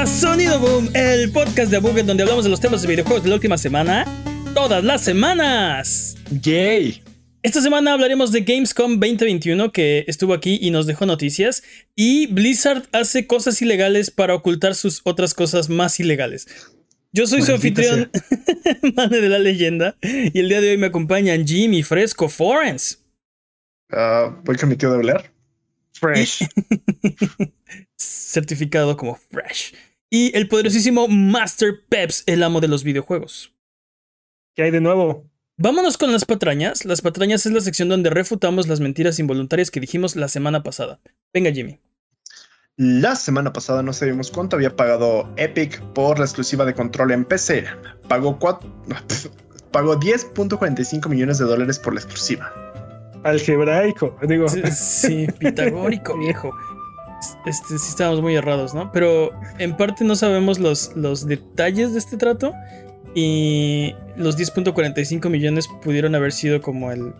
a Sonido Boom, el podcast de Buget donde hablamos de los temas de videojuegos de la última semana, todas las semanas. Yay. Esta semana hablaremos de Gamescom 2021 que estuvo aquí y nos dejó noticias y Blizzard hace cosas ilegales para ocultar sus otras cosas más ilegales. Yo soy su anfitrión, Mane de la leyenda, y el día de hoy me acompañan Jimmy Fresco Forens. Uh, voy con mi tío de hablar. Fresh. Certificado como Fresh. Y el poderosísimo Master Peps, el amo de los videojuegos. ¿Qué hay de nuevo? Vámonos con las patrañas. Las patrañas es la sección donde refutamos las mentiras involuntarias que dijimos la semana pasada. Venga, Jimmy. La semana pasada no sabíamos cuánto había pagado Epic por la exclusiva de control en PC. Pagó, pagó 10.45 millones de dólares por la exclusiva. Algebraico, digo. Sí, pitagórico, viejo. Este, sí estábamos muy errados, ¿no? Pero en parte no sabemos los, los detalles de este trato. Y los 10.45 millones pudieron haber sido como el,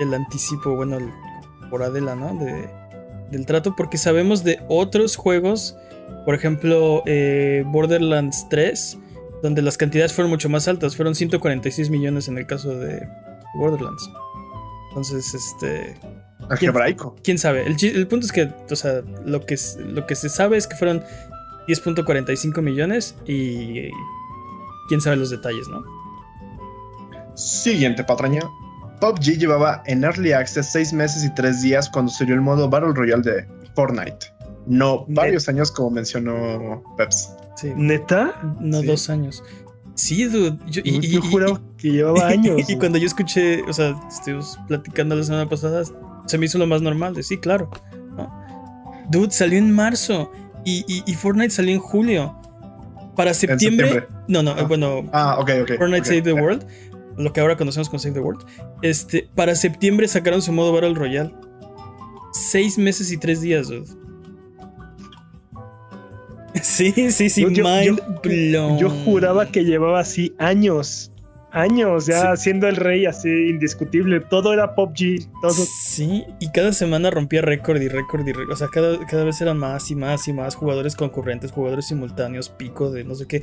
el anticipo, bueno, el, por Adela, ¿no? De, del trato, porque sabemos de otros juegos, por ejemplo, eh, Borderlands 3, donde las cantidades fueron mucho más altas, fueron 146 millones en el caso de Borderlands. Entonces, este. Algebraico. ¿Quién, sabe? El, punto es que, o sea, lo que, lo que se sabe es que fueron 10.45 millones y. Quién sabe los detalles, ¿no? Siguiente patraña. PUBG llevaba en Early Access 6 meses y 3 días cuando salió el modo Battle Royale de Fortnite. No varios años, como mencionó Peps. Sí. ¿Neta? No dos años. Sí, dude. Yo, y, juro que llevaba años. y cuando yo escuché, o sea, estuvimos platicando la semana pasada, se me hizo lo más normal de sí, claro. Dude, salió en marzo y, Fortnite salió en julio. Para septiembre. No, no, ah. bueno. Ah, ok, ok. Fortnite Save the World, lo que ahora conocemos como Save the World. Este, para septiembre sacaron su modo Battle Royale. Seis meses y tres días, dude. Sí, sí, sí, yo, yo, juraba que llevaba así años, años ya siendo el rey así indiscutible. Todo era PUBG. Todo. Sí, y cada semana rompía récord y récord y récord. O sea, cada, cada vez eran más y más y más jugadores concurrentes, jugadores simultáneos, pico de no sé qué.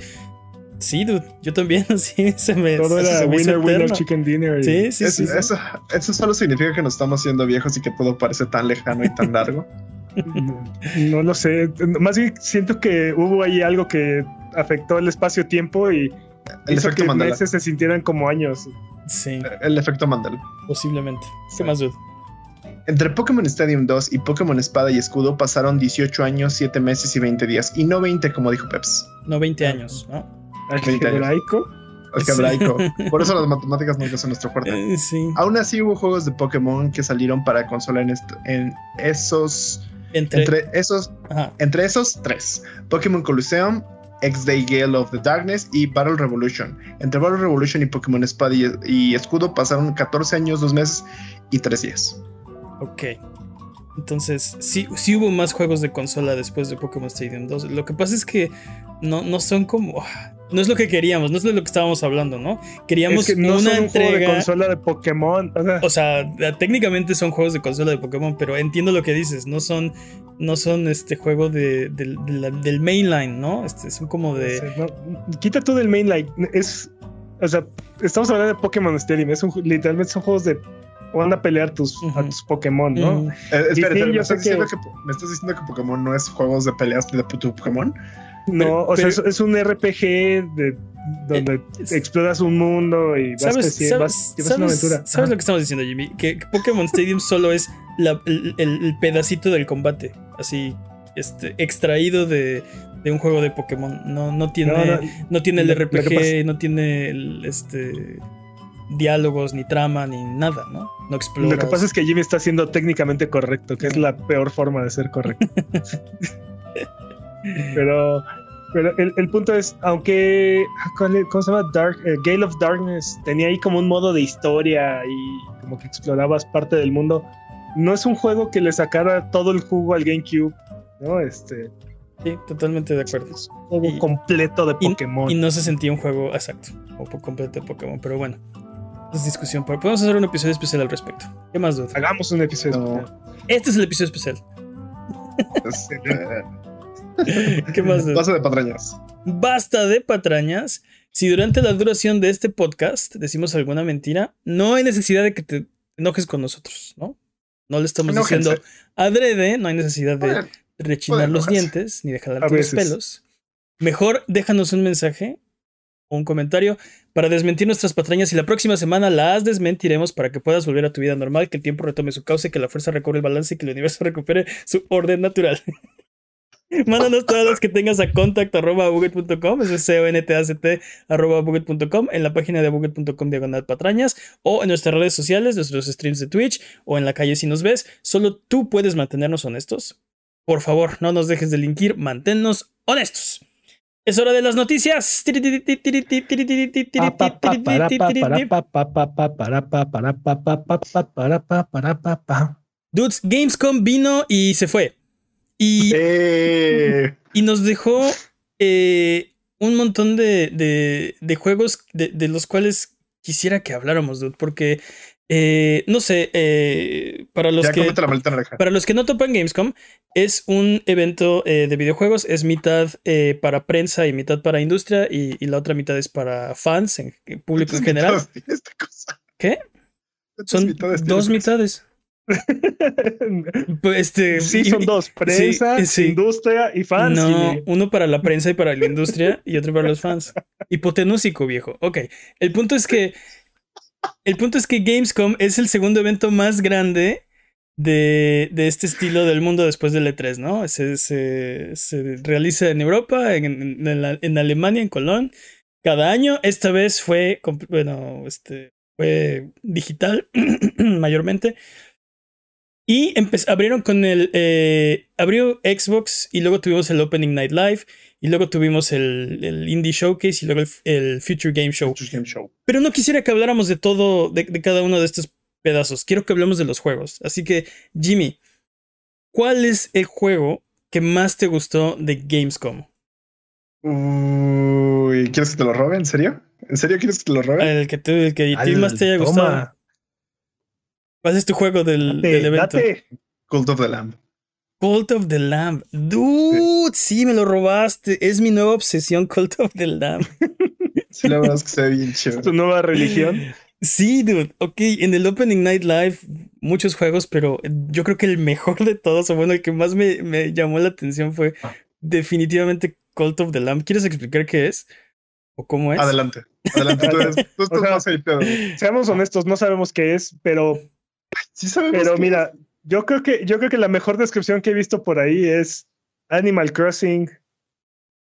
Sí, dude, yo también, sí, se me. Todo era winner, winner, chicken dinner. Sí, sí, sí, eso, eso, solo significa que nos estamos haciendo viejos y que todo parece tan lejano y tan largo. No, lo sé. Más bien siento que hubo ahí algo que afectó el espacio-tiempo y el hizo que Mandela. meses se sintieran como años. Sí. El efecto Mandela. Posiblemente. ¿Qué más, dude? Entre Pokémon Stadium 2 y Pokémon Espada y Escudo pasaron 18 años, 7 meses y 20 días. Y no 20, como dijo Peps. No 20 años, ¿no? Algebraico. Algebraico. Por eso las matemáticas nunca son nuestro fuerte. Eh, sí. Aún así hubo juegos de Pokémon que salieron para consola en, en esos entre, esos, entre esos tres: Pokémon Coliseum, X-Day Gale of the Darkness y Battle Revolution. Entre Battle Revolution y Pokémon Espada y, Escudo pasaron 14 años, 2 meses y 3 días. Ok. Entonces, sí, sí hubo más juegos de consola después de Pokémon Stadium 2. Lo que pasa es que no, no son como no es lo que queríamos, no es de lo que estábamos hablando, ¿no? Queríamos una entrega de consola de Pokémon. O sea, técnicamente son juegos de consola de Pokémon, pero entiendo lo que dices, no son no son este juego de, del mainline, ¿no? Este son como de quita tú del mainline, es o sea, estamos hablando de Pokémon Stadium, es literalmente son juegos de van a pelear tus, a tus Pokémon, ¿no? Eh, espera, ¿me, estás diciendo que... ¿me estás diciendo que Pokémon no es juegos de peleas de tu Pokémon? No, o sea, es, un RPG de, donde eh, exploras un mundo y vas, ¿sabes, vas, una aventura. ¿Sabes lo que estamos diciendo, Jimmy? Que Pokémon Stadium solo es el, pedacito del combate, así, este, extraído de, un juego de Pokémon. No, no tiene, no, tiene el RPG, no tiene el, este diálogos, ni trama, ni nada, ¿no? No exploras. Lo que pasa es que Jimmy está siendo técnicamente correcto, que es la peor forma de ser correcto. Pero, pero el, punto es, aunque, ¿cómo se llama? Dark, eh, Gale of Darkness tenía ahí como un modo de historia y como que explorabas parte del mundo. No es un juego que le sacara todo el jugo al GameCube, ¿no? Este. Sí, totalmente de acuerdo. Es un juego completo de Pokémon. Y, no se sentía un juego exacto, o completo de Pokémon, pero bueno. Es discusión, pero podemos hacer un episodio especial al respecto. ¿Qué más, duda? Hagamos un episodio especial. Este es el episodio especial. ¿Qué más? Basta de patrañas. Basta de patrañas. Si durante la duración de este podcast decimos alguna mentira, no hay necesidad de que te enojes con nosotros, ¿no? No le estamos diciendo adrede, no hay necesidad de rechinar los dientes ni de jalar los pelos. Mejor déjanos un mensaje o un comentario para desmentir nuestras patrañas y la próxima semana las desmentiremos para que puedas volver a tu vida normal, que el tiempo retome su causa y que la fuerza recorre el balance y que el universo recupere su orden natural. Mándanos todas las que tengas a contact arroba es c o n t a c t arroba en la página de buget.com diagonal patrañas o en nuestras redes sociales, nuestros streams de Twitch o en la calle si nos ves. Solo tú puedes mantenernos honestos. Por favor, no nos dejes de linkir, manténnos honestos. Es hora de las noticias. Dudes, Gamescom vino y se fue. Y, y nos dejó eh, un montón de, de, juegos de, de, los cuales quisiera que habláramos, dude, porque eh, no sé, eh, para, los que, para los que no topan Gamescom, es un evento de videojuegos, es mitad para prensa y mitad para industria y, y, la otra mitad es para fans, en público en general. ¿Qué? Son dos mitades. Pues, este, sí, son dos, prensa, industria y fans. No, uno para la prensa y para la industria y otro para los fans. Hipotenúsico, viejo. Ok, el punto es que el punto es que Gamescom es el segundo evento más grande de, de este estilo del mundo después del E3, ¿no? Se, se, se realiza en Europa, en, en, en, Alemania, en Colón, cada año. Esta vez fue, bueno, este, fue digital mayormente. Y abrieron con el. Eh, abrió Xbox y luego tuvimos el Opening Night Live y luego tuvimos el, el Indie Showcase y luego el, Future Game Show. Pero no quisiera que habláramos de todo, de, cada uno de estos pedazos. Quiero que hablemos de los juegos. Así que, Jimmy, ¿cuál es el juego que más te gustó de Gamescom? Uy, ¿quieres que te lo robe? ¿En serio? ¿En serio quieres que te lo robe? El que, te, el que a ti más te haya gustado. ¿Cuál es tu juego del, evento? Cult of the Lamb. Cult of the Lamb. Dude, sí. me lo robaste. Es mi nueva obsesión, Cult of the Lamb. sí, la verdad es que se ve bien chévere. ¿Tu nueva religión? Sí, dude. Ok, en el Opening Night Live, muchos juegos, pero yo creo que el mejor de todos, o bueno, el que más me, me llamó la atención fue definitivamente Cult of the Lamb. ¿Quieres explicar qué es? ¿O cómo es? Adelante. Adelante. Tú, eres, tú estás más ahí, Seamos honestos, no sabemos qué es, pero pero mira, yo creo que yo creo que la mejor descripción que he visto por ahí es Animal Crossing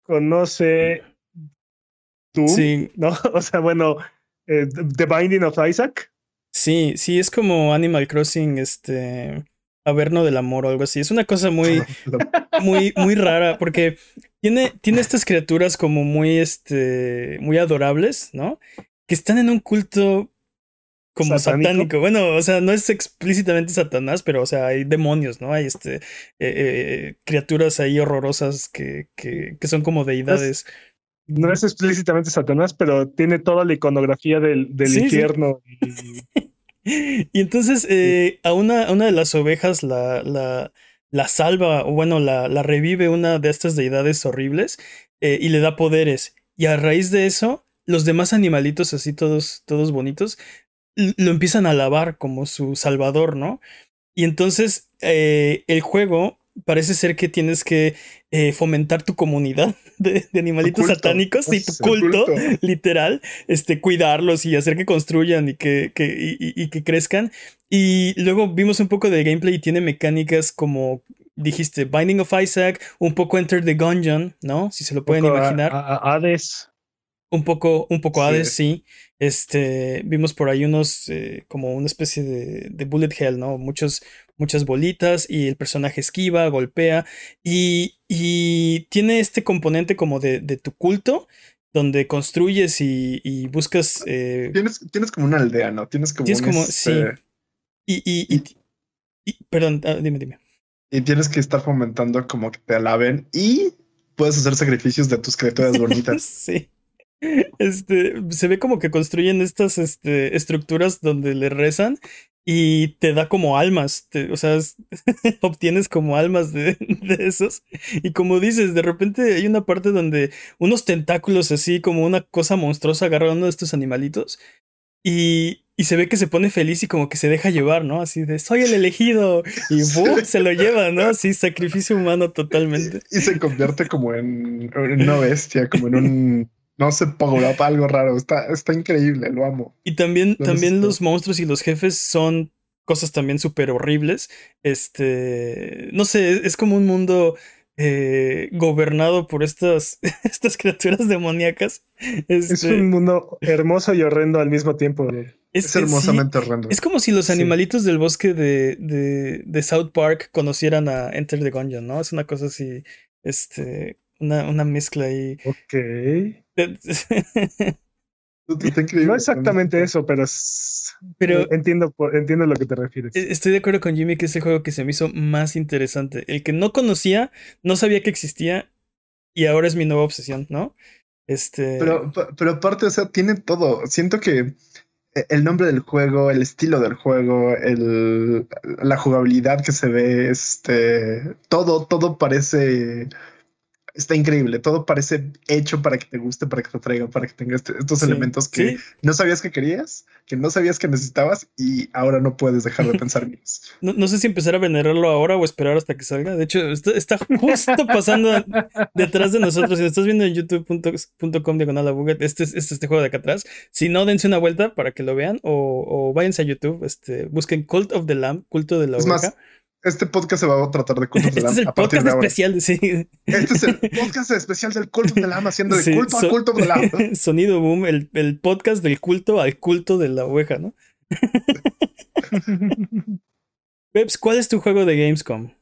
conoce tú, sí. ¿no? O sea, bueno, eh, The Binding of Isaac. Sí, sí, es como Animal Crossing, este, Averno del Amor o algo así. Es una cosa muy, muy, muy rara porque tiene, tiene estas criaturas como muy, este, muy adorables, ¿no? Que están en un culto como satánico. Bueno, o sea, no es explícitamente Satanás, pero o sea, hay demonios, ¿no? Hay este eh, eh, criaturas ahí horrorosas que, que, que son como deidades. No es, explícitamente Satanás, pero tiene toda la iconografía del, del infierno. Y... y... entonces eh, a, una, una de las ovejas la, la, la salva, o bueno, la, la, revive una de estas deidades horribles y le da poderes. Y a raíz de eso, los demás animalitos así todos, todos bonitos lo empiezan a alabar como su salvador, ¿no? Y entonces eh, el juego parece ser que tienes que eh, fomentar tu comunidad de, animalitos satánicos y tu culto, literal, este, cuidarlos y hacer que construyan y que, que, y, que crezcan. Y luego vimos un poco de gameplay y tiene mecánicas como dijiste, Binding of Isaac, un poco Enter the Gungeon, ¿no? Si se lo pueden imaginar. Hades. Un poco, un poco Hades, sí. Este, vimos por ahí unos, eh, como una especie de, de, bullet hell, ¿no? Muchos, muchas bolitas y el personaje esquiva, golpea y, y tiene este componente como de, de tu culto donde construyes y, y buscas... Eh, tienes, tienes como una aldea, ¿no? Tienes como... Tienes como, sí. Este y, y, y, perdón, ah, dime, dime. Y tienes que estar fomentando como que te alaben y puedes hacer sacrificios de tus criaturas bonitas. sí. Este, se ve como que construyen estas este, estructuras donde le rezan y te da como almas, o sea, obtienes como almas de, de, esos. Y como dices, de repente hay una parte donde unos tentáculos así como una cosa monstruosa agarran a uno de estos animalitos y, y se ve que se pone feliz y como que se deja llevar, ¿no? Así de, soy el elegido. Y se lo lleva, ¿no? Así, sacrificio humano totalmente. Y se convierte como en, una bestia, como en un no sé, power algo raro. Está, está increíble, lo amo. Y también, también los monstruos y los jefes son cosas también súper horribles. Este, no sé, es como un mundo eh, gobernado por estas, estas criaturas demoníacas. es este un mundo hermoso y horrendo al mismo tiempo. Es, hermosamente horrendo. Es como si los animalitos del bosque de, de, de, South Park conocieran a Enter the Gungeon, ¿no? Es una cosa así, este, una, una mezcla ahí. Ok. no exactamente eso, pero, pero entiendo, entiendo lo que te refieres. E, estoy de acuerdo con Jimmy que es el juego que se me hizo más interesante. El que no conocía, no sabía que existía y ahora es mi nueva obsesión, ¿no? Este... Pero, pero aparte, o sea, tiene todo. Siento que e, el nombre del juego, el estilo del juego, el, la jugabilidad que se ve, este, todo, todo parece está increíble. Todo parece hecho para que te guste, para que te traiga, para que tengas este, estos elementos que no sabías que querías, que no sabías que necesitabas y ahora no puedes dejar de pensar en ellos. No, sé si empezar a venerarlo ahora o esperar hasta que salga. De hecho, está, justo pasando detrás de nosotros. Si lo estás viendo en youtube.com diagonal a este es este, este, juego de acá atrás. Si no, dense una vuelta para que lo vean o, o váyanse a YouTube. Este, busquen Cult of the Lamb, culto de la oveja este podcast se va a tratar de culto de Este es el podcast especial, sí. Este es el podcast especial del culto de la haciendo de culto al culto de la Sonido Boom, el, el, podcast del culto al culto de la oveja, ¿no? Peps, ¿cuál es tu juego de Gamescom?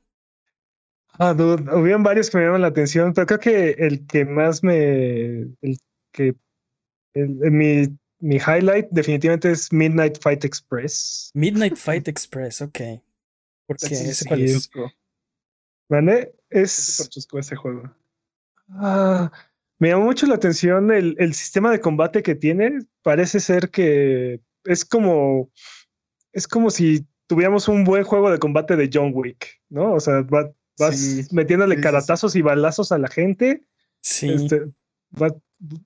Ah, dude, hubieron varios que me llaman la atención, pero creo que el que más me. El que. mi, mi highlight definitivamente es Midnight Fight Express. Midnight Fight Express, ok. Porque cuál es. ¿Vale? Es. ese juego. Ah, me llamó mucho la atención el, el, sistema de combate que tiene. Parece ser que es como. Es como si tuviéramos un buen juego de combate de John Wick, ¿no? O sea, vas metiéndole caratazos y balazos a la gente. Sí. Este,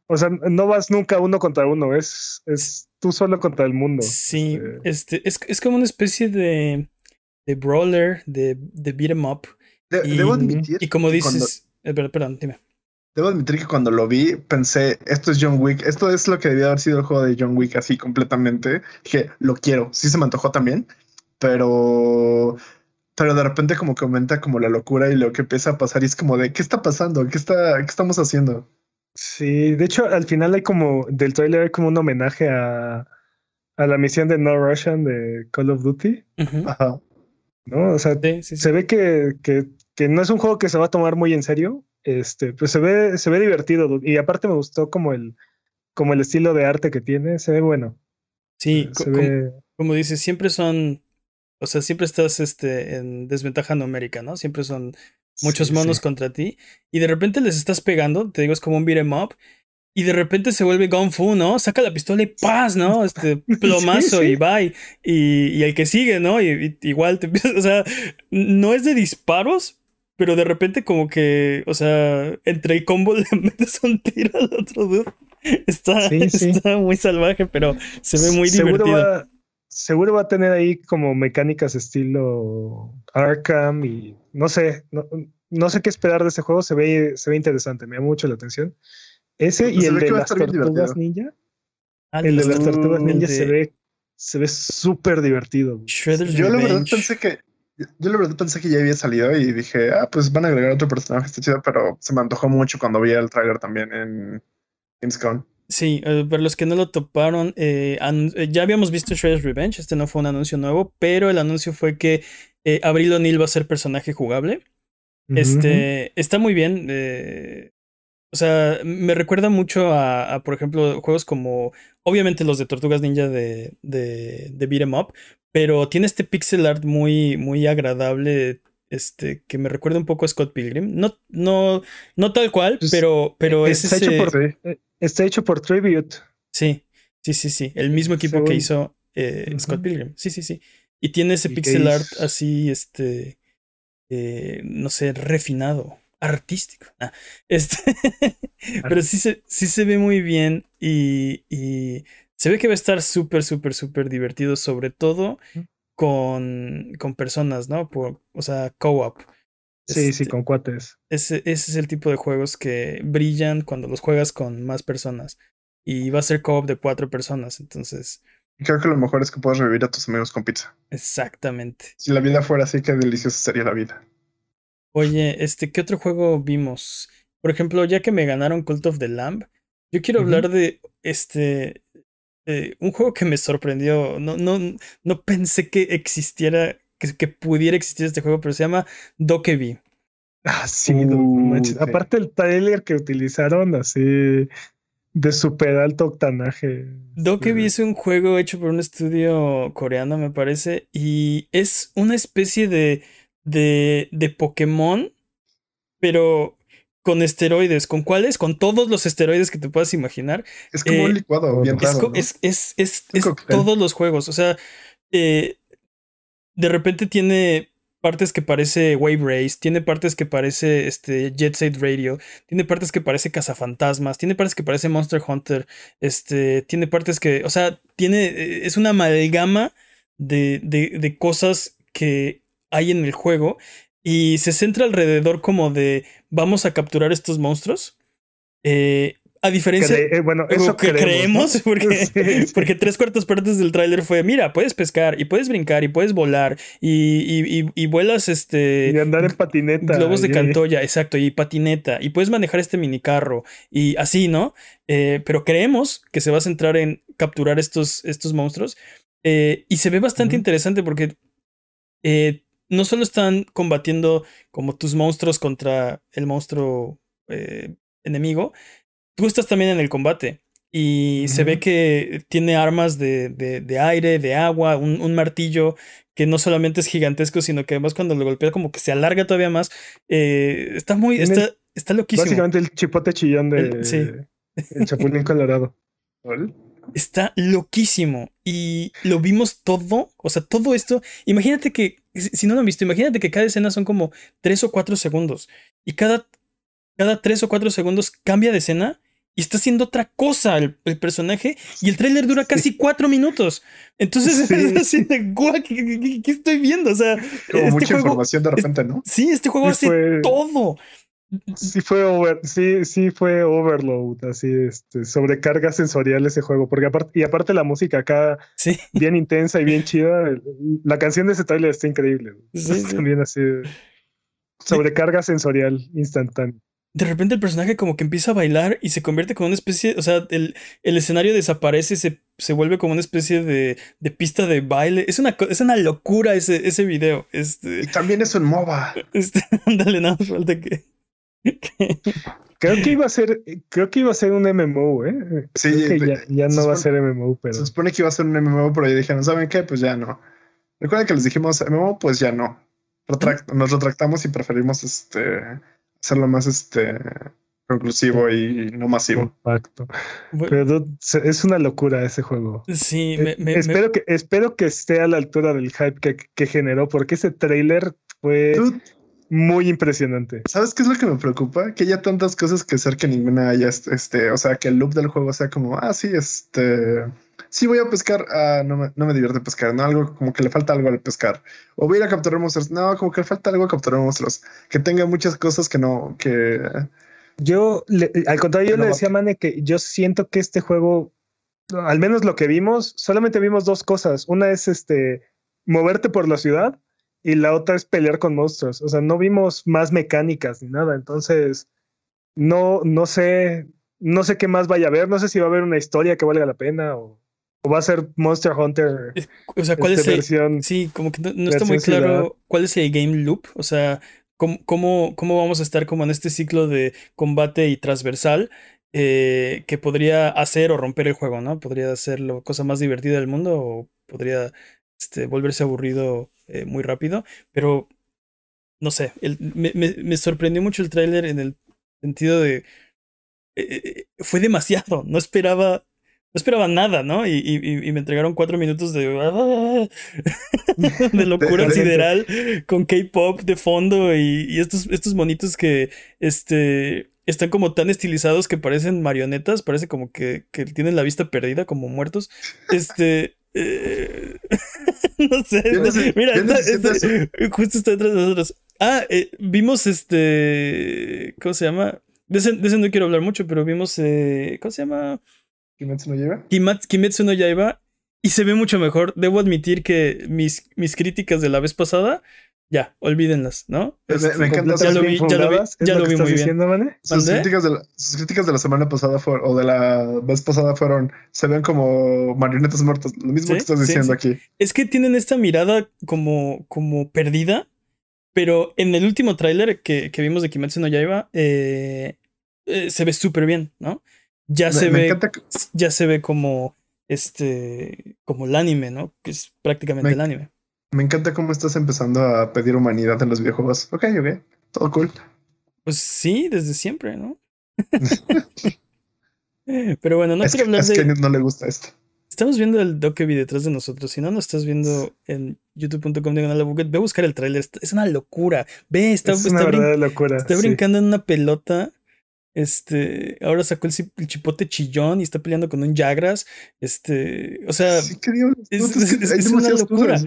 o sea, no vas nunca uno contra uno, es, es tú solo contra el mundo. Sí, este, este es, es como una especie de de brawler, de, de beat em up. y, debo admitir. Y como dices. Eh, perdón, dime. Debo admitir que cuando lo vi pensé, esto es John Wick, esto es lo que debía haber sido el juego de John Wick así completamente. Dije, lo quiero, sí se me antojó también, pero pero de repente como que aumenta como la locura y lo que empieza a pasar y es como de, ¿qué está pasando? ¿Qué, está, qué estamos haciendo? Sí, de hecho al final hay como, del trailer hay como un homenaje a, a la misión de No Russian de Call of Duty. Ajá. ¿No? O sea, se ve que, que, que, no es un juego que se va a tomar muy en serio. Este, pues se ve, se ve divertido. Y aparte me gustó como el, como el estilo de arte que tiene. Se ve bueno. Sí, como, dices, siempre son. O sea, siempre estás este, en desventaja numérica, ¿no? Siempre son muchos monos contra ti. Y de repente les estás pegando. Te digo, es como un beat'em up y de repente se vuelve Gone Fu, ¿no? Saca la pistola y ¡paz! ¿no? Este plomazo y bye. Y, y, el que sigue, ¿no? Y, igual te empiezas, o sea, no es de disparos, pero de repente como que, o sea, entre el combo le metes un tiro al otro dude. Está, está muy salvaje, pero se ve muy seguro divertido. Va, seguro va a tener ahí como mecánicas estilo Arkham y no sé, no, no sé qué esperar de ese juego, se ve, se ve interesante, me llama mucho la atención. Ese y el de las tortugas ninja. Ah, el de las tortugas ninja se ve se ve súper divertido. Yo la verdad pensé que yo la verdad pensé que ya había salido y dije, ah, pues van a agregar otro personaje, está chido, pero se me antojó mucho cuando vi el trailer también en Gamescom. Sí, eh, para los que no lo toparon, eh, eh, ya habíamos visto Shredder's Revenge, este no fue un anuncio nuevo, pero el anuncio fue que Abril O'Neill va a ser personaje jugable. Este, está muy bien. O sea, me recuerda mucho a, por ejemplo, juegos como, obviamente los de Tortugas Ninja de, de, de Beat 'em Up, pero tiene este pixel art muy, muy agradable, este, que me recuerda un poco a Scott Pilgrim. No, no, no tal cual, pues, pero, pero es está, hecho por, eh, está hecho por Tribute. Sí, sí, sí, sí. El mismo equipo que hizo eh, Scott Pilgrim. Sí, sí, sí. Y tiene ese pixel art así, este, eh, no sé, refinado, artístico. Ah, este, pero sí se, sí se ve muy bien y, y se ve que va a estar súper, súper, súper divertido, sobre todo con, con personas, ¿no? Por, o sea, co-op. Sí, sí, este, con cuates. Ese, ese es el tipo de juegos que brillan cuando los juegas con más personas. Y va a ser co-op de cuatro personas, entonces. Creo que lo mejor es que puedas revivir a tus amigos con pizza. Exactamente. Si la vida fuera así, qué deliciosa sería la vida. Oye, este, ¿qué otro juego vimos? Por ejemplo, ya que me ganaron Cult of the Lamb, yo quiero hablar de este. un juego que me sorprendió. No, no, no pensé que existiera que, pudiera existir este juego, pero se llama Dokebi. Ah, sí, uh, aparte el trailer que utilizaron, así de super alto octanaje. Dokebi es un juego hecho por un estudio coreano, me parece, y es una especie de, de, de Pokémon, pero con esteroides. ¿Con cuáles? Con todos los esteroides que te puedas imaginar. Es como un eh, licuado, bien es, es, es, es, todos los juegos. O sea, eh, de repente tiene partes que parece Wave Race, tiene partes que parece este, Jet Set Radio, tiene partes que parece Cazafantasmas, tiene partes que parece Monster Hunter, este, tiene partes que, o sea, tiene, eh, es una amalgama de, de, de cosas que hay en el juego y se centra alrededor como de vamos a capturar estos monstruos. Eh, a diferencia eh, bueno, eso que creemos, porque, porque tres cuartas partes del tráiler fue, mira, puedes pescar y puedes brincar y puedes volar y, y, vuelas este... Y andar en patineta. Globos de cantoya, exacto, y patineta, y puedes manejar este minicarro y así, ¿no? Eh, pero creemos que se va a centrar en capturar estos, estos monstruos eh, y se ve bastante interesante porque no solo están combatiendo como tus monstruos contra el monstruo enemigo, tú estás también en el combate. Y se ve que tiene armas de, de, aire, de agua, un, martillo que no solamente es gigantesco, sino que además cuando lo golpea como que se alarga todavía más. Eh, está muy, está, está loquísimo. Básicamente el chipote chillón de sí. el Chapulín Colorado. Está loquísimo. Y lo vimos todo. O sea, todo esto. Imagínate que, si no lo han visto, imagínate que cada escena son como tres o cuatro segundos. Y cada, cada tres o cuatro segundos cambia de escena y está haciendo otra cosa el, personaje y el tráiler dura casi cuatro minutos. Entonces es así de ¿qué, estoy viendo? O sea, como este mucha información de repente, ¿no? Sí, este juego hace todo. Sí fue over, sí, sí fue overload, así este, sobrecarga sensorial ese juego, porque aparte, y aparte la música acá bien intensa y bien chida, la canción de ese trailer está increíble. Sí, También así sobrecarga sensorial instantánea de repente el personaje como que empieza a bailar y se convierte como una especie, o sea, el, el escenario desaparece y se, se, vuelve como una especie de, de, pista de baile. Es una, es una locura ese, ese video. Este, y también es un MOBA. Este, dale, nada más falta que, Creo que iba a ser, creo que iba a ser un MMO, ¿eh? Sí, ya, ya no va a ser MMO, pero. Se supone que iba a ser un MMO, pero ya dijeron, ¿saben qué? Pues ya no. Recuerden que les dijimos MMO, pues ya no. nos retractamos y preferimos este hacerlo más este conclusivo y no masivo. Compacto. Pero es una locura ese juego. Sí, eh, me, espero, Que, espero que esté a la altura del hype que, que generó, porque ese trailer fue muy impresionante. ¿Sabes qué es lo que me preocupa? Que haya tantas cosas que hacer que ninguna haya, este, o sea, que el loop del juego sea como, ah, sí, este sí voy a pescar, ah, no, me, no me divierte pescar, ¿no? Algo como que le falta algo al pescar. O voy a ir a capturar monstruos, no, como que le falta algo a capturar monstruos. Que tenga muchas cosas que no, que... Yo, al contrario, yo le decía a Mane que yo siento que este juego, al menos lo que vimos, solamente vimos dos cosas. Una es este, moverte por la ciudad y la otra es pelear con monstruos. O sea, no vimos más mecánicas ni nada. Entonces, no, no sé, no sé qué más vaya a haber. No sé si va a haber una historia que valga la pena o ¿O va a ser Monster Hunter? O sea, ¿cuál es este, el, Sí, como que no, está muy claro cuál es el game loop. O sea, ¿cómo, cómo, vamos a estar como en este ciclo de combate y transversal eh, que podría hacer o romper el juego, ¿no? Podría ser la cosa más divertida del mundo o podría este, volverse aburrido eh, muy rápido. Pero, no sé, me, me, sorprendió mucho el tráiler en el sentido de... Eh, fue demasiado, no esperaba esperaba nada, ¿no? Y, me entregaron cuatro minutos de, de locura sideral con K-pop de fondo y, estos, estos monitos que este, están como tan estilizados que parecen marionetas, parece como que, que tienen la vista perdida, como muertos. Este. Eh, no sé. mira, justo está detrás de nosotros. Ah, eh, vimos este. ¿Cómo se llama? De ese, no quiero hablar mucho, pero vimos. Eh, ¿Cómo se llama? Kimetsu no Yaiba. Kimetsu no Yaiba. Y se ve mucho mejor. Debo admitir que mis, mis críticas de la vez pasada ya, olvídenlas, ¿no? Me, este, encanta. Ya lo vi, ya lo vi, ya lo, vi muy bien. Sus críticas, de la, sus críticas, de la, semana pasada fueron, o de la vez pasada fueron, se ven como marionetas muertas. Lo mismo que estás diciendo aquí. Es que tienen esta mirada como, como perdida, pero en el último tráiler que, que, vimos de Kimetsu no Yaiba, eh, eh, se ve súper bien, ¿no? Ya se ve, ya se ve como este, como el anime, ¿no? Que es prácticamente el anime. Me encanta cómo estás empezando a pedir humanidad en los videojuegos. Ok, ok, todo cool. Pues sí, desde siempre, ¿no? Pero bueno, no quiero hablar de. Es que no le gusta esto. Estamos viendo el vi detrás de nosotros. Si no nos estás viendo en youtube.com ve a buscar el trailer. Es una locura. Ve, está, locura, está brincando en una pelota. Este, ahora sacó el, chipote chillón y está peleando con un Jagras. Este, o sea, sí, es, es, una locura.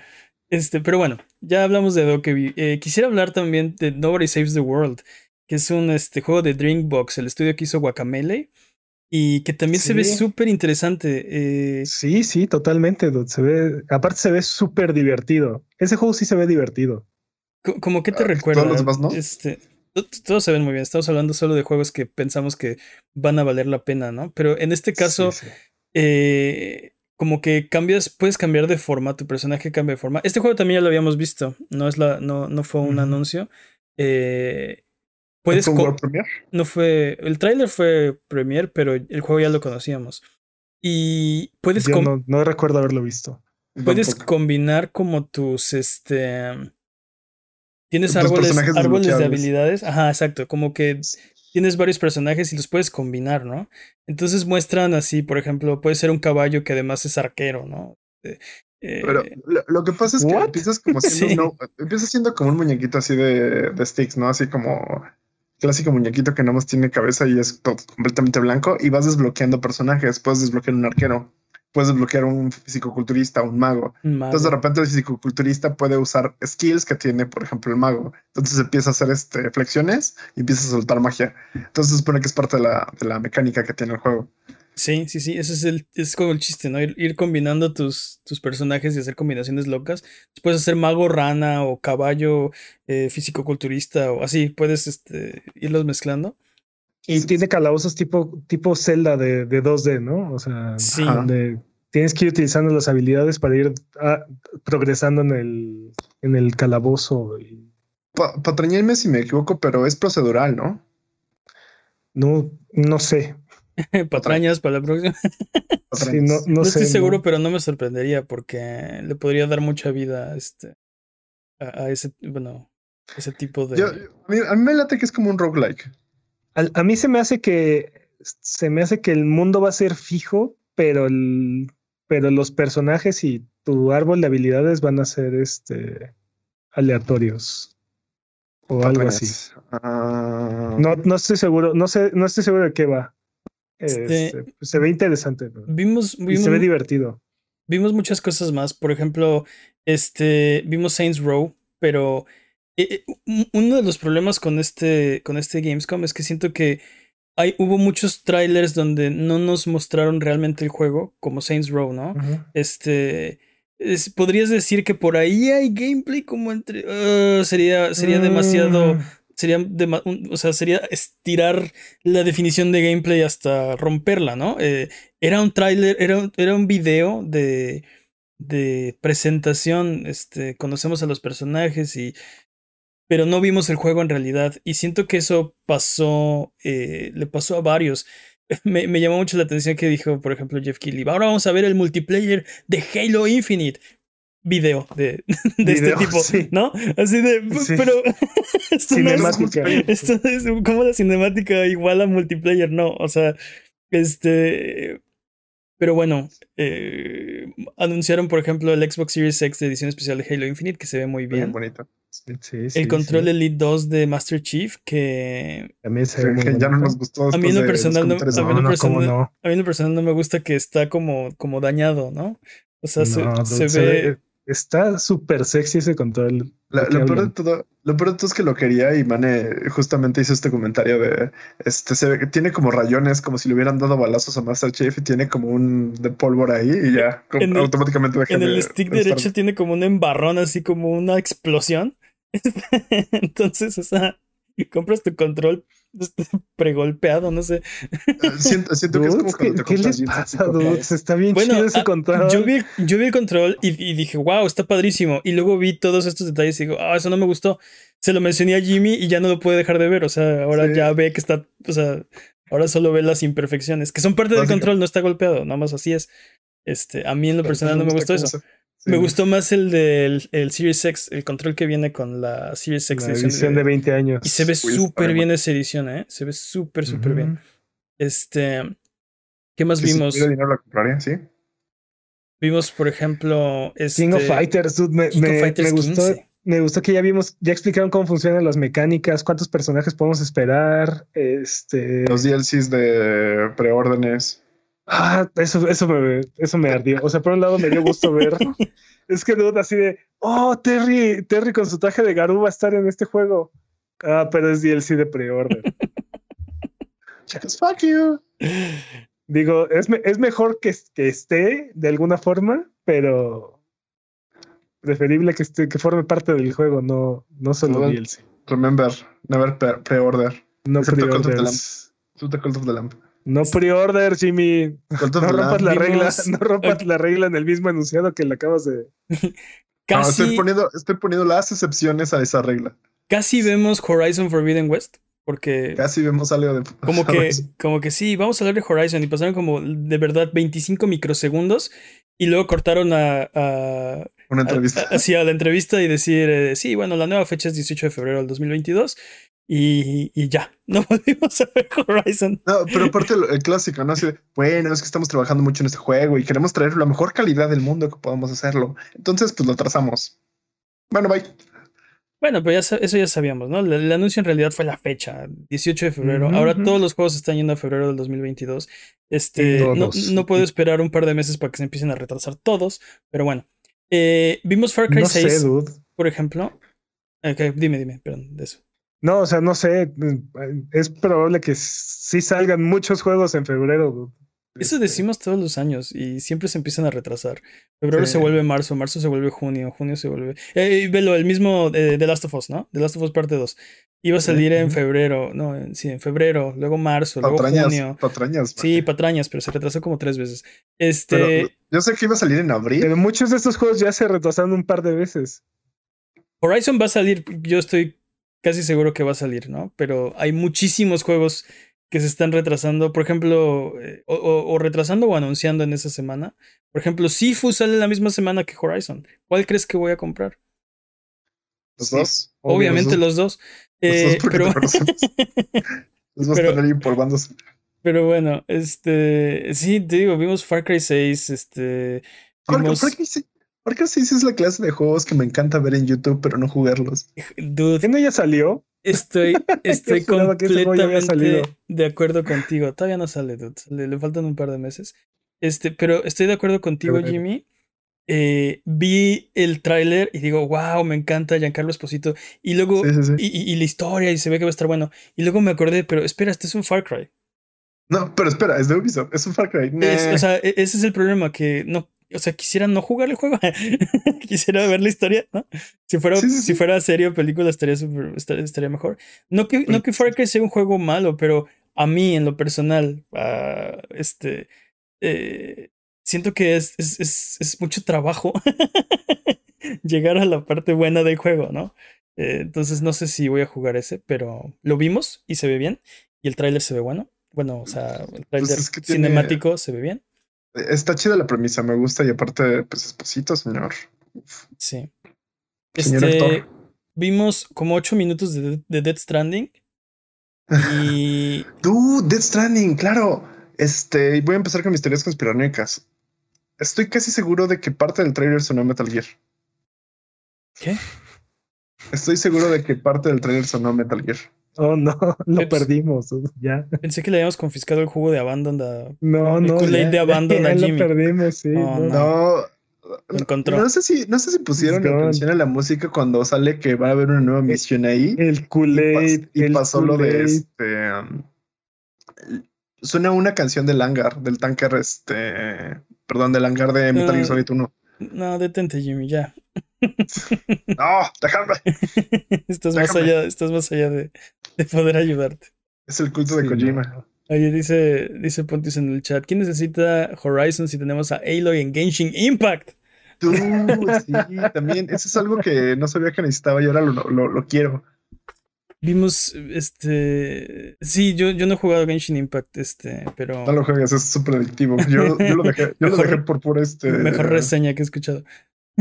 Este, pero bueno, ya hablamos de Dokebi. Eh, quisiera hablar también de Nobody Saves the World, que es un este, juego de Drinkbox, el estudio que hizo Guacamele, y que también se ve súper interesante. Eh. Sí, sí, totalmente. Se ve, aparte se ve súper divertido. Ese juego sí se ve divertido. ¿Cómo que te ah, recuerda? Todos los demás, ¿no? Este, todos se ven muy bien. Estamos hablando solo de juegos que pensamos que van a valer la pena, ¿no? Pero en este caso, Eh, como que cambias, puedes cambiar de forma, tu personaje cambia de forma. Este juego también ya lo habíamos visto, no es la, no, no fue un anuncio. Eh, puedes ¿Fue un? No fue, el tráiler fue Premier, pero el juego ya lo conocíamos. Y puedes Yo no, no, recuerdo haberlo visto. Puedes combinar como tus este tienes árboles, árboles de habilidades. Ajá, exacto. Como que tienes varios personajes y los puedes combinar, ¿no? Entonces muestran así, por ejemplo, puede ser un caballo que además es arquero, ¿no? Eh, Pero eh, lo, que pasa es que empiezas como siendo empiezas siendo como un muñequito así de, de sticks, ¿no? Así como clásico muñequito que nada más tiene cabeza y es todo completamente blanco y vas desbloqueando personajes, puedes desbloquear un arquero, puedes desbloquear un fisicoculturista, un mago. Entonces de repente el fisicoculturista puede usar skills que tiene, por ejemplo, el mago. Entonces empieza a hacer este, flexiones y empieza a soltar magia. Entonces se supone que es parte de la, de la mecánica que tiene el juego. Sí, sí, sí, ese es el, es como el chiste, ¿no? Ir, combinando tus, tus, personajes y hacer combinaciones locas. Puedes hacer mago rana o caballo eh, físico-culturista o así, puedes este, irlos mezclando. Y tiene calabozos tipo, tipo Zelda de, de 2D, ¿no? O sea, donde tienes que ir utilizando las habilidades para ir ah, progresando en el, en el calabozo. Y... patrañarme si me equivoco, pero es procedural, ¿no? No, no sé. Patrañas para la próxima. no, estoy seguro, pero no me sorprendería porque le podría dar mucha vida a este a, ese bueno ese tipo de. a, mí, a, mí, me late que es como un roguelike. A, mí se me hace que se me hace que el mundo va a ser fijo, pero el, pero los personajes y tu árbol de habilidades van a ser este aleatorios o algo así. Ah. No, no estoy seguro, no sé, no estoy seguro de qué va. Este, este, se ve interesante. Vimos, vimos, se ve divertido. Vimos muchas cosas más. Por ejemplo, este, vimos Saints Row, pero eh, eh, uno de los problemas con este, con este Gamescom es que siento que hay, hubo muchos trailers donde no nos mostraron realmente el juego, como Saints Row, ¿no? Este. podrías decir que por ahí hay gameplay como entre. Uh, sería, sería demasiado. Mm. Sería, o sea, sería estirar la definición de gameplay hasta romperla, ¿no? Eh, era un trailer, era, era un video de, de presentación. Este, conocemos a los personajes y pero no vimos el juego en realidad. Y siento que eso pasó, eh, le pasó a varios. Me, llamó mucho la atención que dijo, por ejemplo, Jeff Keighley. Ahora vamos a ver el multiplayer de Halo Infinite. Video de, este tipo, ¿no? Así de, pero esto cinemática. esto es como la cinemática igual a multiplayer, no, o sea, este, Pero bueno, eh, anunciaron, por ejemplo, el Xbox Series X de edición especial de Halo Infinite, que se ve muy bien. bonito. El control Elite 2 de Master Chief, que. A mí ya no nos gustó. A mí en lo personal no, a mí personal no me gusta que está como, como dañado, ¿no? O sea, se, ve Está súper sexy ese control. lo, peor de todo, lo peor de todo es que lo quería y Mane justamente hizo este comentario de este se ve que tiene como rayones, como si le hubieran dado balazos a Master Chief y tiene como un de pólvora ahí y ya automáticamente deja En el stick derecho tiene como un embarrón, así como una explosión. Entonces, o sea, compras tu control pregolpeado, no sé. Siento, siento que es como ¿Qué, ¿qué les pasa, dudes? Está bien chido ese ah, control. Yo vi, yo vi el control y, dije, wow, está padrísimo. Y luego vi todos estos detalles y digo, ah, eso no me gustó. Se lo mencioné a Jimmy y ya no lo puede dejar de ver. O sea, ahora ya ve que está, o sea, ahora solo ve las imperfecciones, que son parte del control, no está golpeado, nada más así es. Este, a mí en lo personal no me gustó eso. Me gustó más el del el Series X, el control que viene con la Series X la edición, de, 20 años. Y se ve súper bien esa edición, ¿eh? Se ve súper, súper bien. Este. ¿Qué más vimos? Si dinero la compraría, sí. Vimos, por ejemplo. Este, King of Fighters, dude, me, me, gustó. Me gustó que ya vimos, ya explicaron cómo funcionan las mecánicas, cuántos personajes podemos esperar. Este. Los DLCs de preórdenes. Ah, eso, eso, me, eso me ardió. O sea, por un lado me dio gusto ver. es que duda así de, oh, Terry, Terry con su traje de Garú va a estar en este juego. Ah, pero es DLC de pre-order. fuck you. Digo, es, es mejor que, que, esté de alguna forma, pero preferible que esté, que forme parte del juego, no, no solo DLC. Remember, never pre-order. No pre-order. No pre-order, Jimmy. No rompas la regla, no rompas la regla en el mismo enunciado que le acabas de. Casi. estoy, poniendo, estoy poniendo las excepciones a esa regla. Casi vemos Horizon Forbidden West. Porque. Casi vemos algo de. Como que, como que sí, vamos a hablar de Horizon. Y pasaron como de verdad 25 microsegundos. Y luego cortaron a. Una entrevista. A, la entrevista y decir: eh, Sí, bueno, la nueva fecha es 18 de febrero del 2022. Y, ya, no a ver Horizon. No, pero aparte el, clásico, ¿no? Así bueno, es que estamos trabajando mucho en este juego y queremos traer la mejor calidad del mundo que podamos hacerlo. Entonces, pues lo trazamos. Bueno, bye. Bueno, pues ya, eso ya sabíamos, ¿no? El, anuncio en realidad fue la fecha, 18 de febrero. Ahora todos los juegos están yendo a febrero del 2022. Este, no, no, puedo esperar un par de meses para que se empiecen a retrasar todos, pero bueno. Eh, vimos Far Cry 6, por ejemplo. Okay, dime, dime, perdón, de eso. No, o sea, no sé. Es probable que sí salgan muchos juegos en febrero. Eso este decimos todos los años y siempre se empiezan a retrasar. Febrero se vuelve marzo, marzo se vuelve junio, junio se vuelve. Eh, velo, el mismo de The Last of Us, ¿no? The Last of Us parte 2. Iba a salir en febrero, no, sí, en febrero, luego marzo, luego junio. Patrañas. Sí, patrañas, pero se retrasó como tres veces. Este. yo sé que iba a salir en abril. Pero muchos de estos juegos ya se retrasaron un par de veces. Horizon va a salir, yo estoy casi seguro que va a salir, ¿no? Pero hay muchísimos juegos que se están retrasando, por ejemplo, eh, o, retrasando o anunciando en esa semana. Por ejemplo, Sifu sale la misma semana que Horizon. ¿Cuál crees que voy a comprar? Los dos. Obviamente los dos. Eh, pero... los a estar por bandos. Pero bueno, este, sí, te digo, vimos Far Cry 6, este, vimos... Far Cry 6, porque sí, sí es la clase de juegos que me encanta ver en YouTube, pero no jugarlos. Dude, ¿qué no ya salió? Estoy, estoy completamente de acuerdo contigo. Todavía no sale, dude. Le, faltan un par de meses. Este, pero estoy de acuerdo contigo, Jimmy. Eh, vi el tráiler y digo, wow, me encanta Giancarlo Esposito. Y luego, Y, la historia, y se ve que va a estar bueno. Y luego me acordé, pero espera, este es un Far Cry. No, pero espera, es de Ubisoft, es un Far Cry. o sea, e, ese es el problema, que no, o sea, quisiera no jugar el juego. quisiera ver la historia, ¿no? Si fuera, si fuera serie o película estaría, estaría, mejor. No que, no que fuera que sea un juego malo, pero a mí, en lo personal, uh, este. Eh, siento que es, es, es, es mucho trabajo llegar a la parte buena del juego, ¿no? Eh, entonces no sé si voy a jugar ese, pero lo vimos y se ve bien. Y el tráiler se ve bueno. Bueno, o sea, el pues tráiler cinemático se ve bien. Está chida la premisa, me gusta y aparte, pues esposito, señor. Sí. este, vimos como ocho minutos de, Dead Stranding. Y. Tú, Dead Stranding, claro. Este, voy a empezar con mis teorías conspiranoicas. Estoy casi seguro de que parte del trailer sonó Metal Gear. ¿Qué? Estoy seguro de que parte del trailer sonó Metal Gear. Oh, no, lo perdimos. Ya. Pensé que le habíamos confiscado el jugo de Abandon. A, no, no. El de Abandon a Jimmy. lo perdimos, sí. Oh, no. No sé si, no sé si pusieron atención a la música cuando sale que va a haber una nueva misión ahí. El Kool-Aid. Y, pasó lo de este. Um, suena una canción del hangar, del tanker, este. Perdón, del hangar de Metal Gear Solid 1. No, detente, Jimmy, ya. no, déjame. estás, Más allá, estás más allá de, poder ayudarte. Es el culto de Kojima. Oye, dice, dice Pontis en el chat, ¿quién necesita Horizon si tenemos a Aloy en Genshin Impact? Tú, sí, también. Eso es algo que no sabía que necesitaba y ahora lo, quiero. Vimos, este. Sí, yo, yo no he jugado Genshin Impact, este, pero. No lo juegues, es súper adictivo. Yo, lo dejé, yo lo dejé por pura este. Mejor reseña que he escuchado.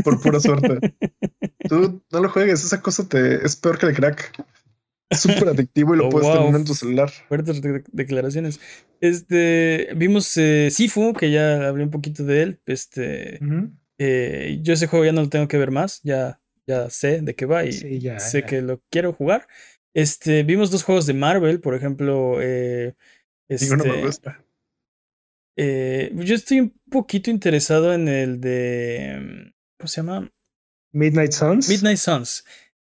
Por pura suerte. Tú no lo juegues, esa cosa te es peor que el crack. Es súper adictivo y lo oh, puedes tener en tu celular. Fuertes declaraciones. Este, vimos eh, Sifu, que ya hablé un poquito de él. Este, eh, yo ese juego ya no lo tengo que ver más, ya, ya sé de qué va y sé que lo quiero jugar. Este, vimos dos juegos de Marvel, por ejemplo. Eh, este, me gusta. Eh, yo estoy un poquito interesado en el de. ¿Cómo se llama? Midnight Suns. Midnight Suns.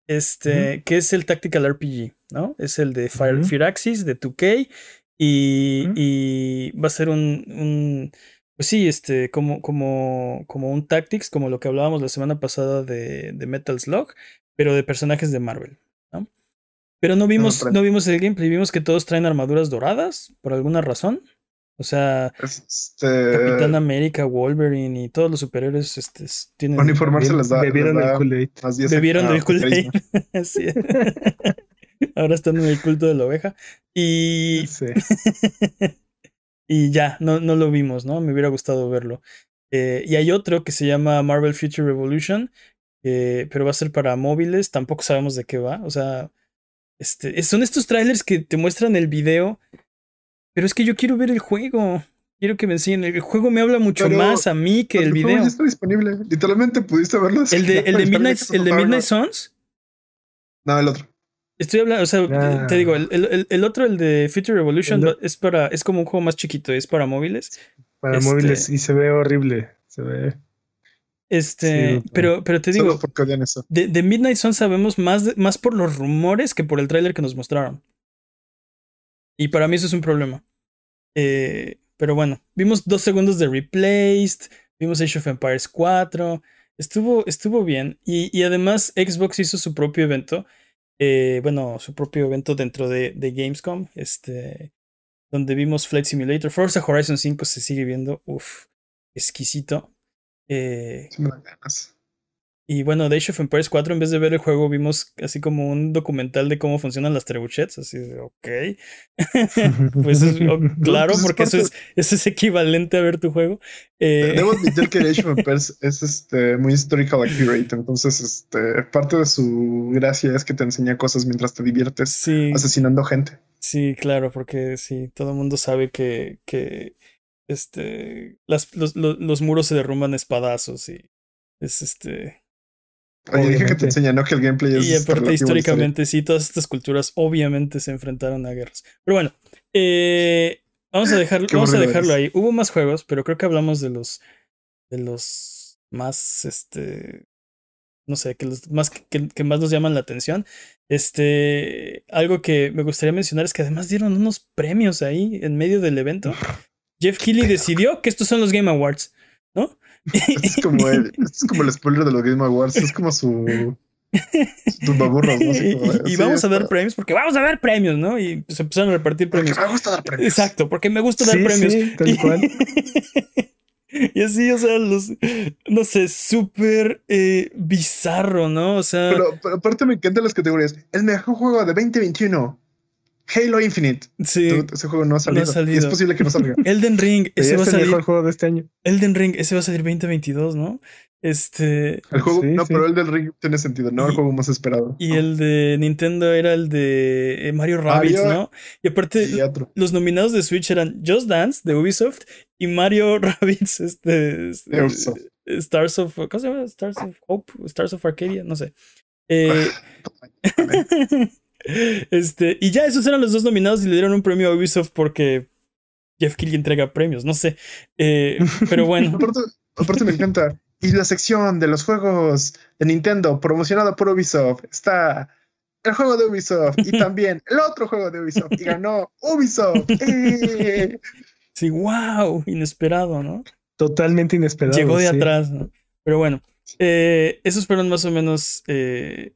Este, que es el Tactical RPG, ¿no? Es el de Fire, Firaxis, de 2K. Y, y va a ser un, un pues sí, este, como, como, como un Tactics, como lo que hablábamos la semana pasada de, de Metal Slug, pero de personajes de Marvel, ¿no? Pero no vimos, no, vimos el gameplay, vimos que todos traen armaduras doradas, por alguna razón. O sea, este... Capitán América, Wolverine y todos los superhéroes este, tienen. Uniformarse les da. Bebieron el Kool-Aid. Bebieron el Kool-Aid. Ahora están en el culto de la oveja. Y. Sí. y ya, no, no lo vimos, ¿no? Me hubiera gustado verlo. Eh, y hay otro que se llama Marvel Future Revolution, pero va a ser para móviles, tampoco sabemos de qué va. O sea, este, son estos trailers que te muestran el video, pero es que yo quiero ver el juego. Quiero que me enseñen. El juego me habla mucho más a mí que el, video. Ya está disponible. Literalmente pudiste verlo. ¿El de, el de Midnight, el de Midnight Sons? No, el otro. Estoy hablando, o sea, te digo, el, el, otro, el de Future Revolution, es para, es como un juego más chiquito, es para móviles. Para este móviles y se ve horrible. Se ve. Este, pero, pero te digo, de, de, Midnight Sun sabemos más, más por los rumores que por el tráiler que nos mostraron. Y para mí eso es un problema. Eh, pero bueno, vimos dos segundos de Replaced, vimos Age of Empires 4, estuvo, estuvo bien. Y, y además Xbox hizo su propio evento eh, bueno, su propio evento dentro de, de, Gamescom, este, donde vimos Flight Simulator. Forza Horizon 5 se sigue viendo, uff, exquisito. Eh. Y bueno, de Age of Empires 4, en vez de ver el juego, vimos así como un documental de cómo funcionan las trebuchets. Así de, ok. pues oh, claro, pues porque eso es, eso es equivalente a ver tu juego. Eh, Debo admitir que Age of Empires es este, muy historical accurate. Entonces, este, parte de su gracia es que te enseña cosas mientras te diviertes asesinando gente. Sí, claro, porque sí, todo el mundo sabe que, que este, las, los, los, los muros se derrumban espadazos y es este Oye, dije que te enseña, ¿no? Que el gameplay es. Y aparte, históricamente, sí, todas estas culturas obviamente se enfrentaron a guerras. Pero bueno, eh, vamos a dejarlo, vamos a dejarlo ahí. Hubo más juegos, pero creo que hablamos de los. de los más. este. No sé, que los más que, que más nos llaman la atención. Este. Algo que me gustaría mencionar es que además dieron unos premios ahí en medio del evento. Jeff Keighley decidió que estos son los Game Awards. Es como el, es como el spoiler de los Game Awards, es como su tus baburros, ¿no? y, vamos a dar premios porque vamos a dar premios, ¿no? Y se empezaron a repartir premios. Porque me gusta dar premios. Exacto, porque me gusta dar premios. tal cual. y así, o sea, los, no sé, súper eh, bizarro, ¿no? O sea. Pero, pero, aparte me encantan las categorías. El mejor juego de 2021. Halo Infinite. Sí. Ese juego no ha salido. es posible que no salga. Elden Ring, ese va a salir. el mejor juego de este año. Elden Ring, ese va a salir 2022, ¿no? Este. El juego, no, pero el del Ring tiene sentido, ¿no? el juego más esperado. Y el de Nintendo era el de eh, Mario Rabbids, ¿no? Y aparte, los nominados de Switch eran Just Dance de Ubisoft y Mario Rabbids, este. este Stars of. ¿Cómo se llama? Stars of Hope, Stars of Arcadia, no sé. Eh, este, y ya esos eran los dos nominados y le dieron un premio a Ubisoft porque Jeff Keighley entrega premios, no sé. Eh, pero bueno. aparte me encanta y la sección de los juegos de Nintendo promocionado por Ubisoft está el juego de Ubisoft y también el otro juego de Ubisoft y ganó Ubisoft. ¡Eh! Sí, wow, inesperado, ¿no? Totalmente inesperado. Llegó de atrás, ¿no? Pero bueno, eh, esos fueron más o menos eh,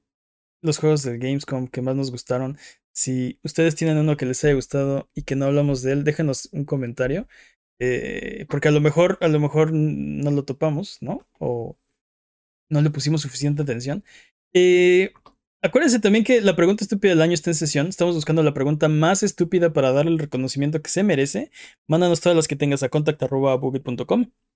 los juegos de Gamescom que más nos gustaron. Si ustedes tienen uno que les haya gustado y que no hablamos de él, déjenos un comentario. Eh, porque a lo mejor, a lo mejor no lo topamos, ¿no? O no le pusimos suficiente atención. Eh, acuérdense también que la pregunta estúpida del año está en sesión. Estamos buscando la pregunta más estúpida para darle el reconocimiento que se merece. Mándanos todas las que tengas a contact.buget.com o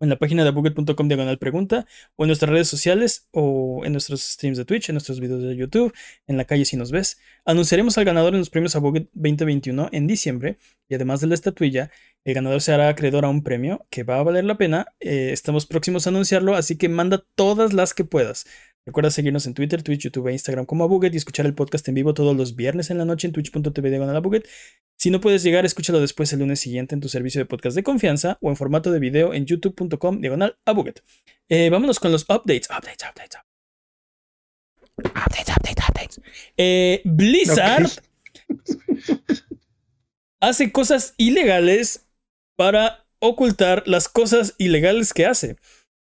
en la página de buget.com diagonal pregunta, o en nuestras redes sociales, o en nuestros streams de Twitch, en nuestros videos de YouTube, en la calle si nos ves. Anunciaremos al ganador en los premios a Buget 2021 en diciembre, y además de la estatuilla, el ganador se hará acreedor a un premio que va a valer la pena. Eh, estamos próximos a anunciarlo, así que manda todas las que puedas. Recuerda seguirnos en Twitter, Twitch, YouTube e Instagram como Abuget y escuchar el podcast en vivo todos los viernes en la noche en twitch.tv diagonal Buget. Si no puedes llegar, escúchalo después el lunes siguiente en tu servicio de podcast de confianza o en formato de video en youtube.com diagonal Abuget. Eh, vámonos con los updates. Updates, updates, updates. Updates, updates, eh, Blizzard hace cosas ilegales para ocultar las cosas ilegales que hace.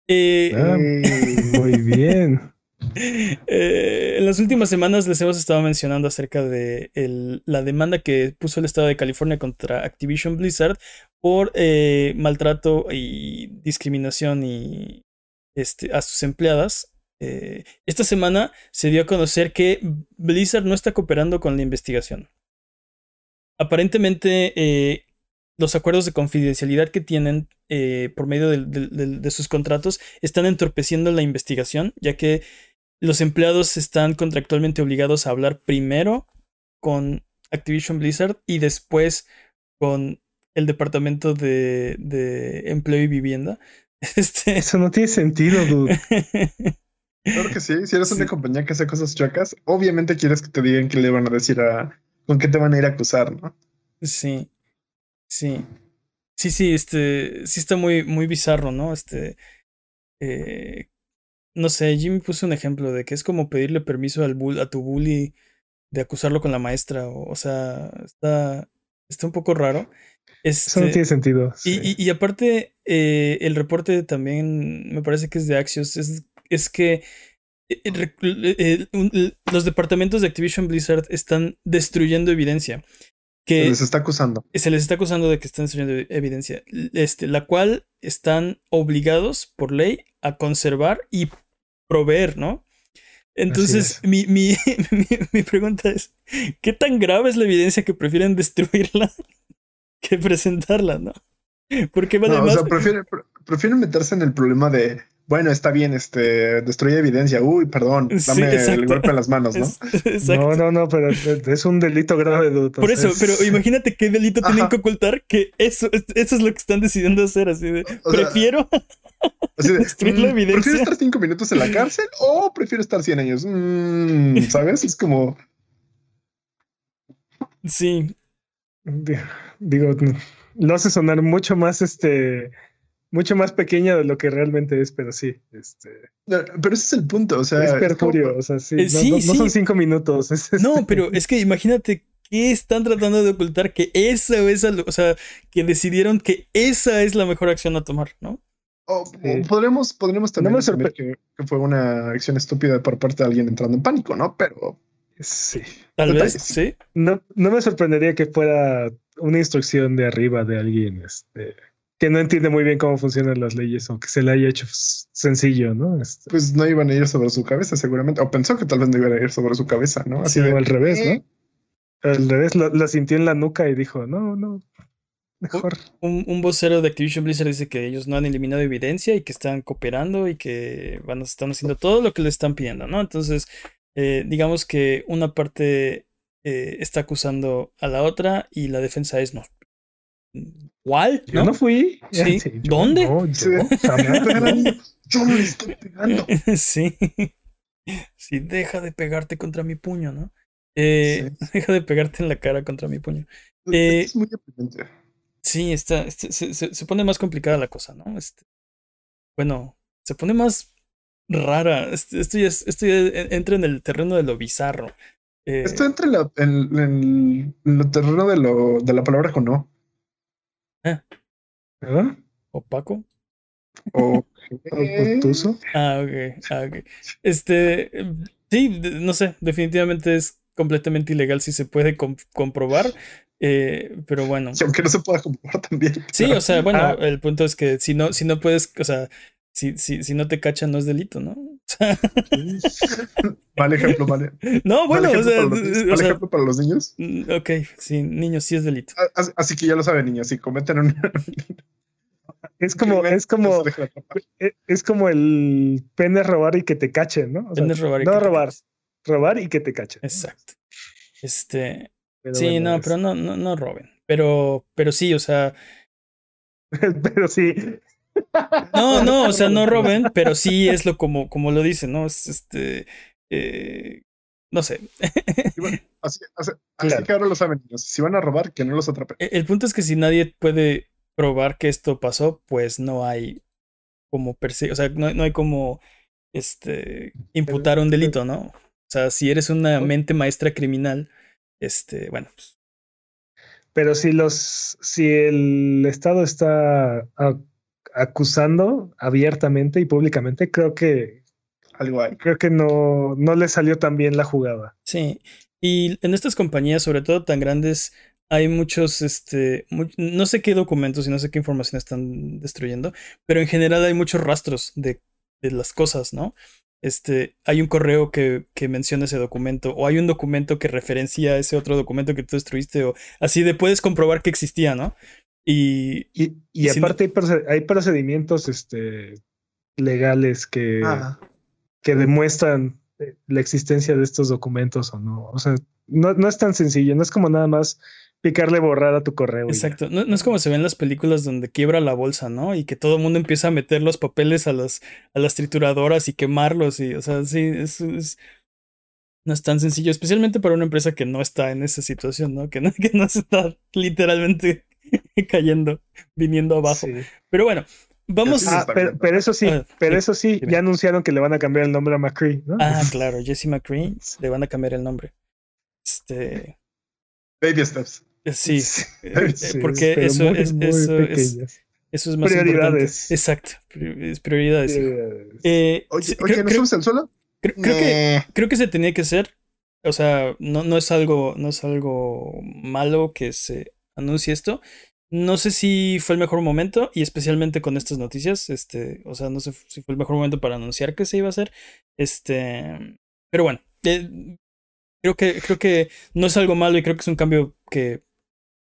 Eh, ah, muy bien. Eh, en las últimas semanas les hemos estado mencionando acerca de la demanda que puso el estado de California contra Activision Blizzard por eh, maltrato y discriminación y, este, a sus empleadas. Eh, esta semana se dio a conocer que Blizzard no está cooperando con la investigación. Aparentemente, los acuerdos de confidencialidad que tienen por medio de sus contratos están entorpeciendo la investigación, ya que los empleados están contractualmente obligados a hablar primero con Activision Blizzard y después con el departamento de, empleo y vivienda. Este... Eso no tiene sentido, dude. Claro que sí. Si eres una compañía que hace cosas chacas, obviamente quieres que te digan qué le van a decir a. con qué te van a ir a acusar, ¿no? Sí. Sí. Sí, sí, este. Sí está muy, muy bizarro, ¿no? Este. Eh, no sé, Jimmy puso un ejemplo de que es como pedirle permiso al bull, a tu bully de acusarlo con la maestra. O, sea, está, está un poco raro. Eso no este, tiene sentido. Y, y, aparte, eh, el reporte también me parece que es de Axios. Es, es que eh, los departamentos de Activision Blizzard están destruyendo evidencia. Que se les está acusando. Se les está acusando de que están destruyendo evidencia. Este, la cual están obligados por ley a conservar y proveer, ¿no? Entonces, mi, mi, mi, pregunta es, ¿qué tan grave es la evidencia que prefieren destruirla que presentarla, no? Porque no, O sea, prefieren, meterse en el problema de, bueno, está bien, este, destruye evidencia. Uy, perdón, dame el golpe en las manos, ¿no? no, no, no, pero es un delito grave, dude. Por eso, pero imagínate qué delito tienen que ocultar que eso, eso es lo que están decidiendo hacer, así de, prefiero... destruir la mm, evidencia. ¿Prefiero estar cinco minutos en la cárcel o prefiero estar 100 años? Mm, ¿Sabes? Es como... Sí. Digo, lo hace sonar mucho más este mucho más pequeña de lo que realmente es, pero sí. Este... pero ese es el punto, o sea. Es perjurio, o sea, sí. Eh, no, son cinco minutos. no, este pero es que imagínate que están tratando de ocultar que esa es, o sea, que decidieron que esa es la mejor acción a tomar, ¿no? O, podremos, podremos también no que, fue una acción estúpida por parte de alguien entrando en pánico, ¿no? Pero sí. Tal vez, sí. No, no me sorprendería que fuera una instrucción de arriba de alguien, este que no entiende muy bien cómo funcionan las leyes o que se le haya hecho sencillo, ¿no? Este pues no iban a ir sobre su cabeza, seguramente. O pensó que tal vez no iban a ir sobre su cabeza, ¿no? Así al revés, ¿no? Al revés, la, sintió en la nuca y dijo, no, no. Mejor. Un, vocero de Activision Blizzard dice que ellos no han eliminado evidencia y que están cooperando y que van a, están haciendo todo lo que le están pidiendo, ¿no? Entonces, eh, digamos que una parte eh, está acusando a la otra y la defensa es no. ¿Cuál? Yo no, fui. ¿Sí? ¿Dónde? yo no le estoy pegando. sí. Sí, deja de pegarte contra mi puño, ¿no? Eh, Deja de pegarte en la cara contra mi puño. Eh, es muy Sí, está, este, se, se, pone más complicada la cosa, ¿no? Este, bueno, se pone más rara. Este, esto, ya, esto entra en el terreno de lo bizarro. Eh, esto entra en, en, el terreno de, lo, de la palabra con no. Ah. ¿Verdad? ¿Opaco? O Ah, ok. Ah, ok. Este, sí, no sé, definitivamente es completamente ilegal si se puede comprobar. Eh, pero bueno. aunque no se pueda comprobar también. Sí, o sea, bueno, ah. el punto es que si no, si no puedes, o sea, si, si, si no te cachan no es delito, ¿no? vale ejemplo, vale. No, bueno, o sea, ¿vale ejemplo para los niños? Mm, ok, sí, niños sí es delito. Ah, así, que ya lo saben, niños, si cometen un... Es como, es como, e, es como el pene robar y que te cachen, ¿no? pene robar y no robar, robar y que te cachen. Exacto. Este, sí, no, pero no, no, no roben. Pero, pero sí, o sea. pero sí. No, no, o sea, no roben, pero sí es lo como, como lo dicen, ¿no? Es este. Eh, no sé. así, que ahora lo saben, si van a robar, que no los atrapen. E, el punto es que si nadie puede probar que esto pasó, pues no hay como perse o sea, no, no hay como este imputar un delito, ¿no? O sea, si eres una mente maestra criminal, este, bueno, pues. Pero si los, si el Estado está acusando abiertamente y públicamente, creo que algo hay. Creo que no, no le salió tan bien la jugada. Sí. Y en estas compañías, sobre todo tan grandes, hay muchos, este, no sé qué documentos y no sé qué información están destruyendo, pero en general hay muchos rastros de, de las cosas, ¿no? Este, hay un correo que, que, menciona ese documento, o hay un documento que referencia ese otro documento que tú destruiste, o así de puedes comprobar que existía, ¿no? Y, y, aparte hay, procedimientos este, legales que, que demuestran eh, la existencia de estos documentos o no. O sea, no, no es tan sencillo, no es como nada más picarle borrar a tu correo. Exacto. No, es como se ve en las películas donde quiebra la bolsa, ¿no? Y que todo el mundo empieza a meter los papeles a las, a las trituradoras y quemarlos. Y, o sea, sí, es, es, no es tan sencillo, especialmente para una empresa que no está en esa situación, ¿no? Que no, que no se está literalmente cayendo, viniendo abajo. Pero bueno, Vamos. Ah, pero, pero, eso sí, ah, pero eso sí, ya anunciaron que le van a cambiar el nombre a McCree, ¿no? Ah, claro, Jesse McCree le van a cambiar el nombre. Este. Baby steps. Eh, sí, eh, eh, porque eso, es, eso, es, eso es más prioridades. Importante. Exacto, es prioridades. Eh, oye, creo, ¿no subes el suelo? Creo, que, creo que se tenía que hacer. O sea, no, no, es algo, no es algo malo que se anuncie esto. No sé si fue el mejor momento, y especialmente con estas noticias. Este, o sea, no sé si fue el mejor momento para anunciar que se iba a hacer. Este. Pero bueno. creo que, creo que no es algo malo y creo que es un cambio que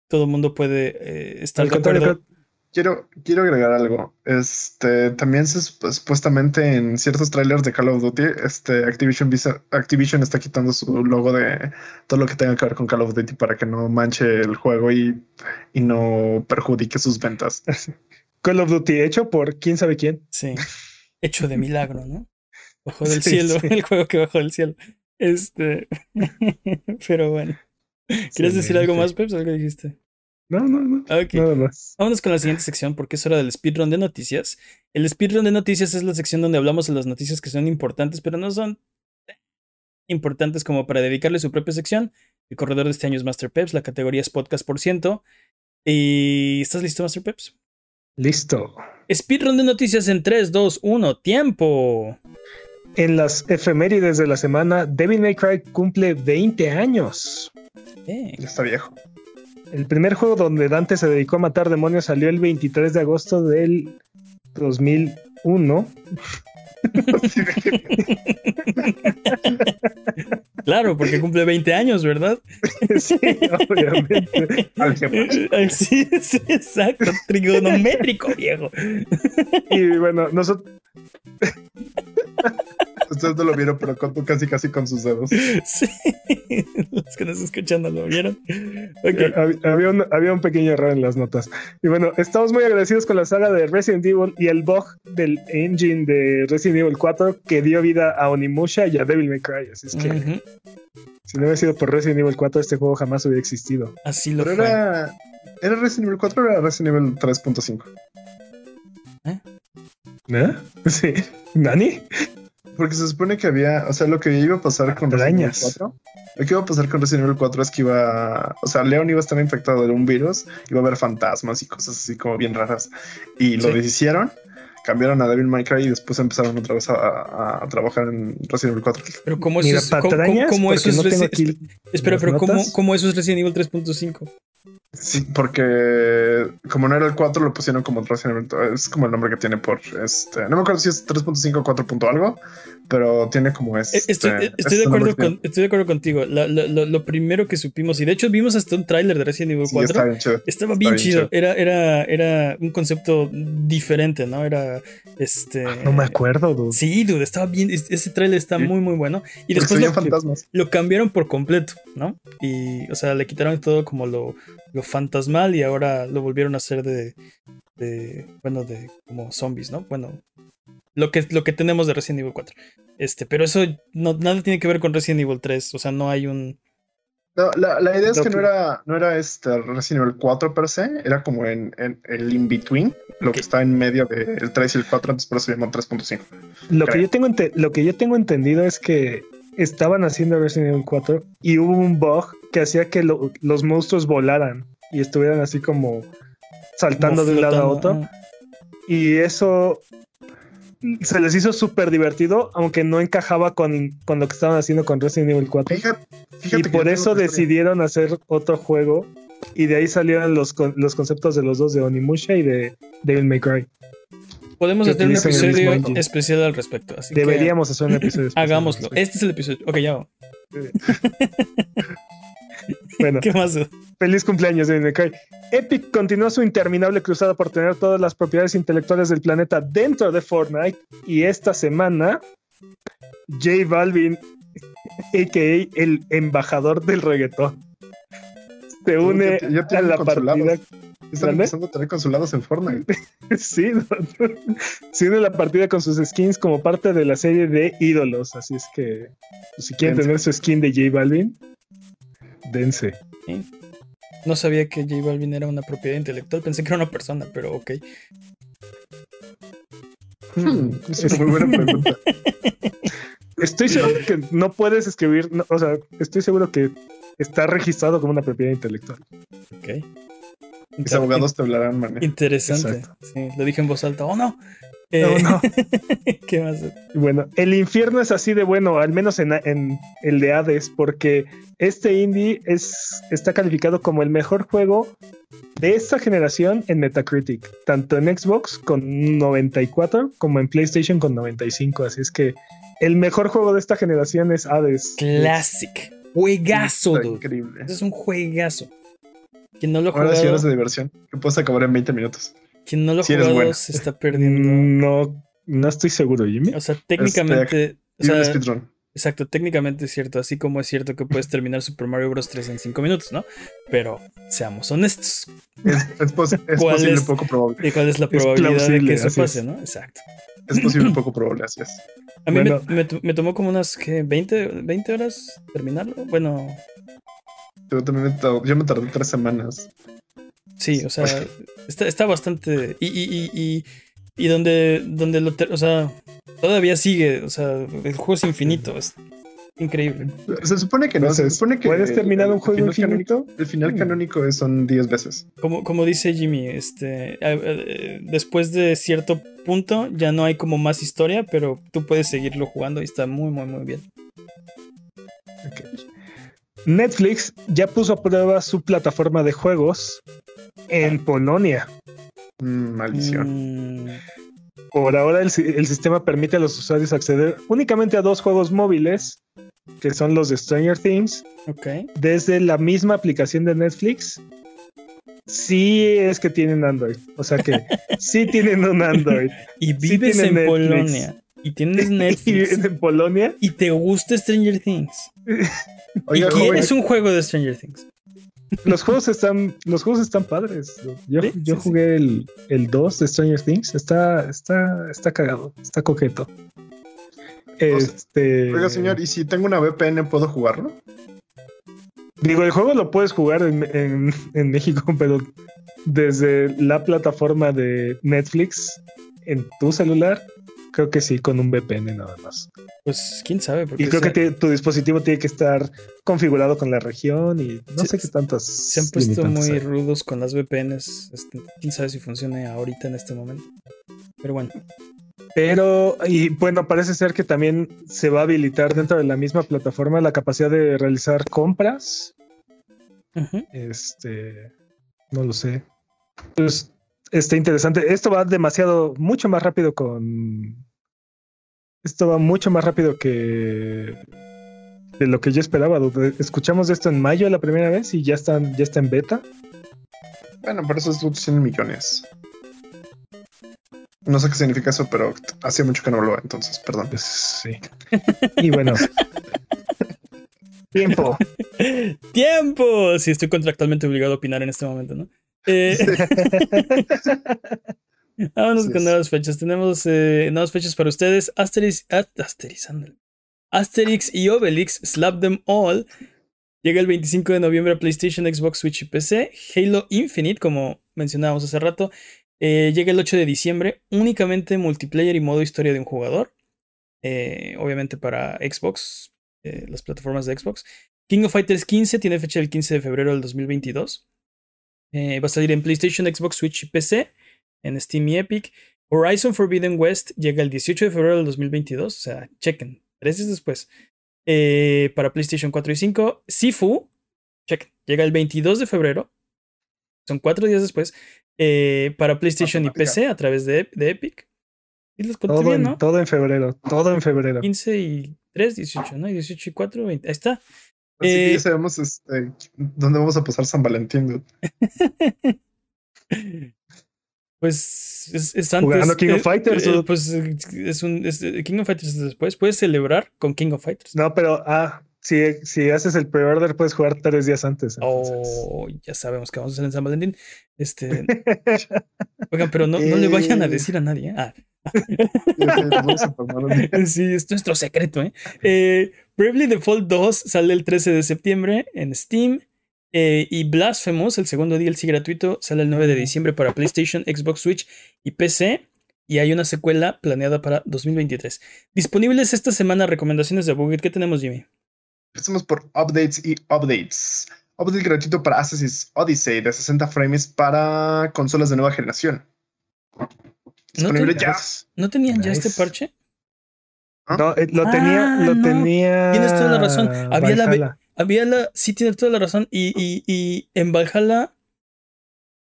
todo el mundo puede eh, estar de acuerdo. Quiero, quiero agregar algo. Este, también supuestamente en ciertos trailers de Call of Duty, este, Activision, Activision está quitando su logo de todo lo que tenga que ver con Call of Duty para que no manche el juego y, y no perjudique sus ventas. Call of Duty hecho por quién sabe quién. Sí, hecho de milagro, ¿no? Ojo del cielo, el juego que bajó del cielo. Este, pero bueno. ¿Quieres decir algo más, Peps? ¿Algo dijiste? No, no, no. Nada más. Vámonos con la siguiente sección porque es hora del speedrun de noticias. El speedrun de noticias es la sección donde hablamos de las noticias que son importantes, pero no son importantes como para dedicarle su propia sección. El corredor de este año es Master Peps, la categoría es podcast por ciento. ¿Y estás listo, Master Peps? Listo. Speedrun de noticias en 3, 2, 1, tiempo. En las efemérides de la semana, Devil May Cry cumple 20 años. Ya está viejo. El primer juego donde Dante se dedicó a matar demonios salió el 23 de agosto del 2001. claro, porque cumple 20 años, ¿verdad? sí, obviamente. sí, sí, exacto. Trigonométrico, viejo. y bueno, nosotros. Ustedes no lo vieron, pero casi casi con sus dedos. Sí, los que nos están escuchando lo vieron. Había, un, había un pequeño error en las notas. Y bueno, estamos muy agradecidos con la saga de Resident Evil y el bug del engine de Resident Evil 4 que dio vida a Onimusha y a Devil May Cry. Así es que si no hubiera sido por Resident Evil 4, este juego jamás hubiera existido. Así lo Pero Era, ¿Era Resident Evil 4 o era Resident Evil 3.5? ¿Eh? ¿Eh? Sí. ¿Nani? Porque se supone que había, o sea, lo que iba a pasar con Resident Evil 4, lo que iba a pasar con Resident Evil 4 es que iba, o sea, Leon iba a estar infectado de un virus, iba a haber fantasmas y cosas así como bien raras. Y lo deshicieron, cambiaron a Devil May Cry y después empezaron otra vez a, trabajar en Resident Evil 4. Pero ¿cómo eso es, ¿cómo, eso es Espera, pero ¿cómo, ¿cómo eso es Resident Evil 3.5? Sí, porque como no era el 4, lo pusieron como Resident Evil. Es como el nombre que tiene por este. No me acuerdo si es 3.5 o 4. algo, pero tiene como este. Eh, estoy, eh, estoy, de, acuerdo estoy de acuerdo contigo. lo, primero que supimos, y de hecho vimos hasta un tráiler de Resident Evil 4. estaba bien chido. Era, era, era un concepto diferente, ¿no? Era este. Ah, no me acuerdo, dude. Sí, dude, estaba bien. Ese tráiler está muy, muy bueno. Y después lo, lo, cambiaron por completo, ¿no? Y, o sea, le quitaron todo como lo, lo fantasmal y ahora lo volvieron a hacer de, de bueno, de como zombies, ¿no? Bueno, lo que, lo que tenemos de Resident Evil 4. Este, pero eso no, nada tiene que ver con Resident Evil 3. O sea, no hay un. No, la, la idea es que, no era, no era este Resident Evil 4 per se, era como en, en el in-between, lo que está en medio del 3 y el 4, entonces por eso se llama 3.5. Lo, que yo tengo lo que yo tengo entendido es que estaban haciendo Resident Evil 4 y hubo un bug que hacía que los monstruos volaran y estuvieran así como saltando de un lado a otro. Y eso se les hizo súper divertido, aunque no encajaba con, con, lo que estaban haciendo con Resident Evil 4. y por eso decidieron hacer otro juego. Y de ahí salieron los, los conceptos de los dos, de Onimusha y de Devil May Cry. Podemos hacer un episodio especial al respecto. Deberíamos hacer un episodio especial. Hagámoslo. Este es el episodio. Ok, ya va. bueno. ¿Qué más? Feliz cumpleaños, May Cry. Epic continúa su interminable cruzada por tener todas las propiedades intelectuales del planeta dentro de Fortnite y esta semana J Balvin, a.k.a. el embajador del reggaetón, se une a la partida. Están empezando a tener consulados en Fortnite. sí, se une a la partida con sus skins como parte de la serie de ídolos. Así es que, pues, si quieren tener su skin de J Balvin, dense. No sabía que J Balvin era una propiedad intelectual, pensé que era una persona, pero ok. Hmm, es muy buena pregunta. Estoy seguro que no puedes escribir, o sea, estoy seguro que está registrado como una propiedad intelectual. Ok. Mis abogados te hablarán, man. Interesante. Sí, lo dije en voz alta. ¡Oh, no! Eh, no, ¿Qué más? Bueno, el infierno es así de bueno, al menos en, el de Hades, porque este indie es, está calificado como el mejor juego de esta generación en Metacritic, tanto en Xbox con 94 como en PlayStation con 95. Así es que el mejor juego de esta generación es Hades. Classic. Juegazo, Increíble. Es un juegazo. Quien no lo Ahora horas de diversión que puedes acabar en 20 minutos. Quien no lo si jugado se está perdiendo. No, no estoy seguro, Jimmy. O sea, técnicamente. Exacto, técnicamente es cierto, así como es cierto que puedes terminar Super Mario Bros. 3 en 5 minutos, ¿no? Pero seamos honestos. Es, posible poco probable. ¿Y cuál es la probabilidad de que eso pase, no? Exacto. Es posible poco probable, así es. A mí me, tomó como unas ¿qué, 20, 20 horas terminarlo. Bueno. Yo, también yo me tardé tres semanas. Sí, o sea, está, está bastante. Y, y, y, y, donde, donde lo. O sea, todavía sigue. O sea, el juego es infinito. Es increíble. Se supone que no. Se supone que. ¿Puedes terminar un juego infinito? el final canónico son 10 veces. Como, como dice Jimmy, este. Después de cierto punto, ya no hay como más historia, pero tú puedes seguirlo jugando y está muy, muy, muy bien. Netflix ya puso a prueba su plataforma de juegos en Polonia. Mm, maldición. Mm, Por ahora el, sistema permite a los usuarios acceder únicamente a dos juegos móviles, que son los de Stranger Things, desde la misma aplicación de Netflix. Sí es que tienen Android, o sea que sí tienen un Android. y vives en Polonia. Y tienes Netflix. y en Polonia. Y te gusta Stranger Things. y quieres un juego de Stranger Things. Los juegos están, los juegos están padres. Yo, yo jugué El, el 2 de Stranger Things. Está, está, está cagado, está coqueto. Este. Oiga, señor, ¿y si tengo una VPN puedo jugarlo? Digo, el juego lo puedes jugar en, en México, pero desde la plataforma de Netflix en tu celular Creo que sí, con un VPN nada más. Pues quién sabe. Y creo que tu dispositivo tiene que estar configurado con la región y no sé qué tantas. Se han puesto muy rudos con las VPNs. Este, quién sabe si funciona ahorita en este momento. Pero bueno. Pero, y bueno, parece ser que también se va a habilitar dentro de la misma plataforma la capacidad de realizar compras. Este, no lo sé. Pues está interesante. Esto va demasiado, mucho más rápido con. Esto va mucho más rápido que de lo que yo esperaba. Escuchamos esto en mayo la primera vez y ya están, ya está en beta. Bueno, por eso es 100 millones. No sé qué significa eso, pero hacía mucho que no lo entonces, perdón. Pues, sí. Y bueno. Tiempo. Tiempo. Sí, estoy contractualmente obligado a opinar en este momento, ¿no? Eh, vámonos con nuevas fechas. Tenemos eh, nuevas fechas para ustedes. Asterix, Asterix y Obelix, Slap Them All. Llega el 25 de noviembre a PlayStation, Xbox, Switch y PC. Halo Infinite, como mencionábamos hace rato, eh, llega el 8 de diciembre. Únicamente multiplayer y modo historia de un jugador. obviamente para Xbox, las plataformas de Xbox. King of Fighters 15 tiene fecha el 15 de febrero del 2022. Eh, va a salir en PlayStation, Xbox, Switch y PC, en Steam y Epic. Horizon Forbidden West llega el 18 de febrero del 2022, o sea, chequen, tres días después. Eh, para PlayStation 4 y 5. Sifu, chequen, llega el 22 de febrero, son cuatro días después, eh, para PlayStation y PC a través de, Epic. Y los todo, en, todo en febrero, todo en febrero. 15 y 3, 18, ¿no? Y 18 y 4, 20. Ahí está. Así que ya eh, sabemos este, dónde vamos a pasar San Valentín. pues es, antes. Jugando King of eh, Fighters. Eh, pues es un. King of Fighters después. Puedes celebrar con King of Fighters. No, pero. Ah, si, si haces el pre-order, puedes jugar tres días antes. Oh, ya sabemos que vamos a hacer en San Valentín. Este. Oigan, pero no, no le vayan a decir a nadie. Ah. sí, es nuestro secreto, ¿eh? eh Bravely Default 2 sale el 13 de septiembre en Steam. Eh, y Blasphemous, el segundo DLC gratuito, sale el 9 de diciembre para PlayStation, Xbox Switch y PC. Y hay una secuela planeada para 2023. Disponibles esta semana recomendaciones de Buget. ¿Qué tenemos, Jimmy? Empecemos por updates y updates. Update gratuito para Assassin's Odyssey de 60 frames para consolas de nueva generación. Disponible ¿No ya. ¿No tenían ya este parche? No, eh, lo tenía, ah, lo tenía. Tienes toda la razón. Había la, había la, sí tienes toda la razón. Y, y, y en Valhalla,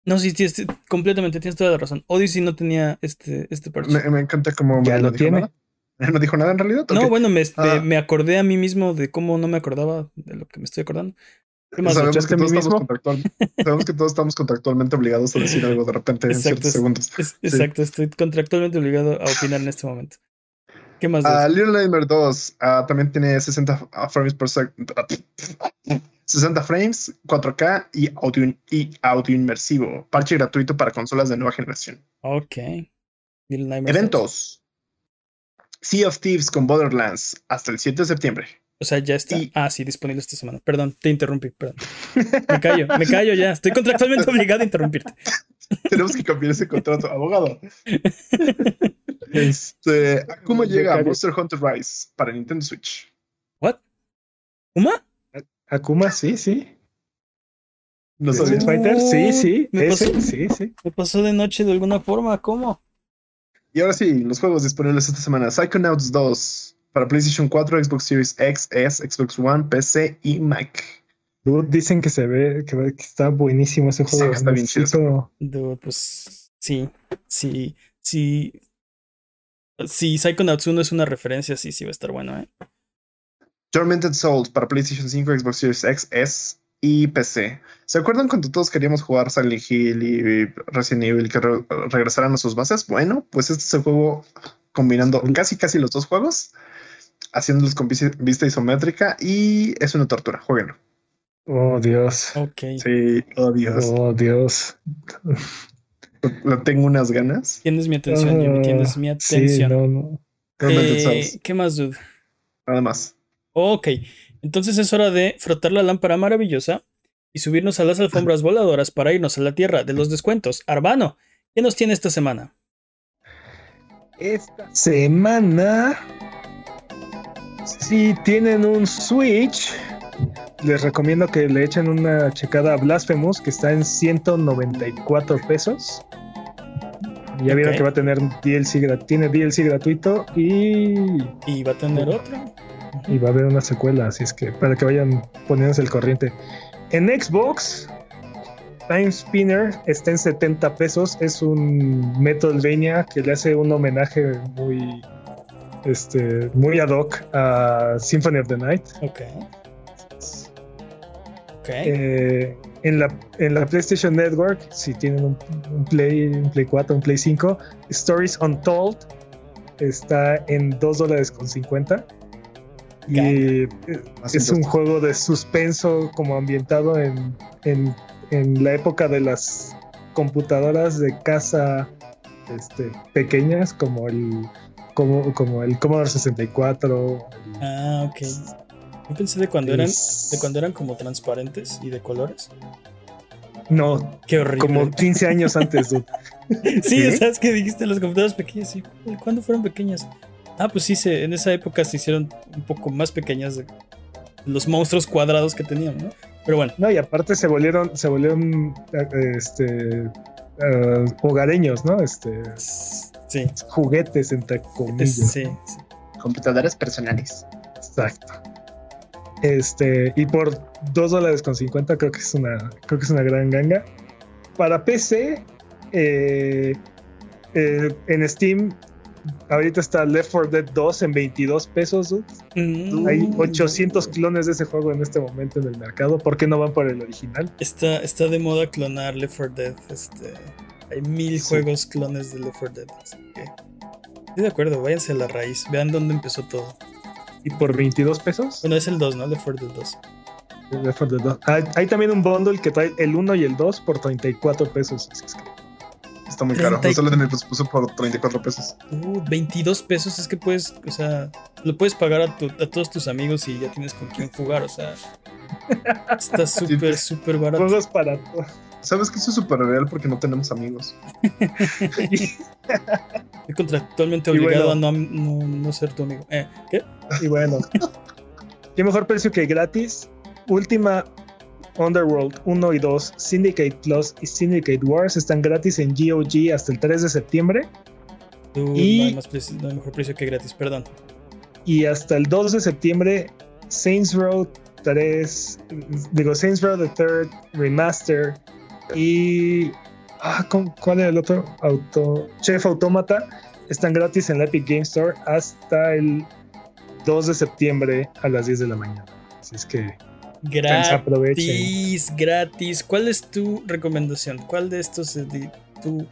no, sí, tienes, completamente tienes toda la razón. Odyssey no tenía este, este parche. Me, encanta cómo ya lo tiene. ¿No dijo nada en realidad? No, bueno, me, ah. me, acordé a mí mismo de cómo no me acordaba de lo que me estoy acordando. Sabemos que, todos estamos sabemos que todos estamos contractualmente obligados a decir algo de repente en ciertos segundos. exacto, estoy contractualmente obligado a opinar en este momento. ¿Qué más? Uh, Little Nightmare 2 uh, también tiene 60 frames por segundo. 60 frames, 4K y audio, y audio inmersivo. Parche gratuito para consolas de nueva generación. Ok. Eventos. Sea of Thieves con Borderlands hasta el 7 de septiembre. O sea, ya está. ah, sí, disponible esta semana. Perdón, te interrumpí. Perdón. Me callo, me callo ya. Estoy contractualmente obligado a interrumpirte. Tenemos que cambiar ese contrato, abogado. Este, ¿cómo llega Monster Hunter Rise para Nintendo Switch? ¿What? ¿Akuma? Akuma, sí, sí. ¿No Street Fighter? Sí, sí. Me pasó, sí, sí. Me pasó de noche de alguna forma, ¿cómo? Y ahora sí, los juegos disponibles esta semana. Psychonauts 2 para PlayStation 4, Xbox Series X, S, Xbox One, PC y Mac. dicen que se ve, que, está buenísimo ese juego. está bien chido. Dude, pues sí, sí, sí Si Psychonauts 1 es una referencia, sí, sí va a estar bueno, ¿eh? Tormented Souls para PlayStation 5, Xbox Series X, S y PC. ¿Se acuerdan cuando todos queríamos jugar Silent Hill y Resident Evil que regresaran a sus bases? Bueno, pues este es el juego combinando casi casi los dos juegos, haciéndolos con vista isométrica y es una tortura. Jueguenlo. Oh Dios. Ok. Sí, oh Dios. Oh Dios. Lo tengo unas ganas. Tienes mi atención, Jimmy. Tienes mi atención. Sí, no, no. Eh, ¿Qué más, dude? Nada más. Ok. Entonces es hora de frotar la lámpara maravillosa y subirnos a las alfombras voladoras para irnos a la tierra de los descuentos. Arbano, ¿qué nos tiene esta semana? Esta semana, si tienen un Switch, les recomiendo que le echen una checada a Blasphemous, que está en 194 pesos. Ya vieron que va a tener DLC, tiene DLC gratuito y... Y va a tener otro. Y va a haber una secuela, así es que para que vayan poniéndose el corriente. En Xbox, Time Spinner está en 70 pesos. Es un Metroidvania que le hace un homenaje muy, este, muy ad hoc a Symphony of the Night. Eh, en, la, en la PlayStation Network, si tienen un, Play, un Play 4, un Play 5, Stories Untold está en 2 dólares con 50. Y es un juego de suspenso como ambientado en, en, la época de las computadoras de casa este, pequeñas como el como, como el Commodore 64. ah, ok. Yo pensé de cuando eran de cuando eran como transparentes y de colores. No, qué horrible. Como 15 años antes, dude. sí, sabes que dijiste las computadoras pequeñas. ¿sí? ¿Cuándo fueron pequeñas? Ah, pues sí, se, en esa época se hicieron un poco más pequeñas de los monstruos cuadrados que tenían, ¿no? Pero bueno. No, y aparte se volvieron, se volvieron este uh, hogareños, ¿no? Este sí. juguetes entre comillas. Sí, sí. Computadoras personales. Exacto. Este, y por 2 dólares con 50 creo que es una, creo que es una gran ganga. Para PC, eh, eh, en Steam Ahorita está Left 4 Dead 2 en 22 pesos. Mm. Hay 800 clones de ese juego en este momento en el mercado. ¿Por qué no van por el original? Está, está de moda clonar Left 4 Dead. Este, hay mil juegos clones de Left 4 Dead. estoy de acuerdo, váyanse a la raíz. Vean dónde empezó todo. ¿Y por 22 pesos? Bueno, es el 2, ¿no? Left 4 Dead 2. Left 4 Dead 2. Hay, también un bundle que trae el 1 y el 2 por 34 pesos. Así es que está muy caro. No solo me puso por 34 pesos. Uh, 22 pesos es que puedes, o sea, lo puedes pagar a, todos tus amigos y ya tienes con quién jugar, o sea. Está súper, súper barato. Juegos para ¿Sabes que eso es súper real porque no tenemos amigos? Estoy contractualmente obligado a no, no, ser tu amigo. Eh, ¿Qué? Y bueno, qué mejor precio que gratis. Última Underworld 1 y 2, Syndicate Plus y Syndicate Wars están gratis en GOG hasta el 3 de septiembre. y, no, hay más mejor precio que gratis, perdón. Y hasta el 2 de septiembre, Saints Row 3, digo, Saints Row the Third Remaster y. Ah, ¿Cuál era el otro? Auto, Chef Automata están gratis en la Epic Game Store hasta el 2 de septiembre a las 10 de la mañana. Así es que Gratis, gratis. ¿Cuál es tu recomendación? ¿Cuál de estos tú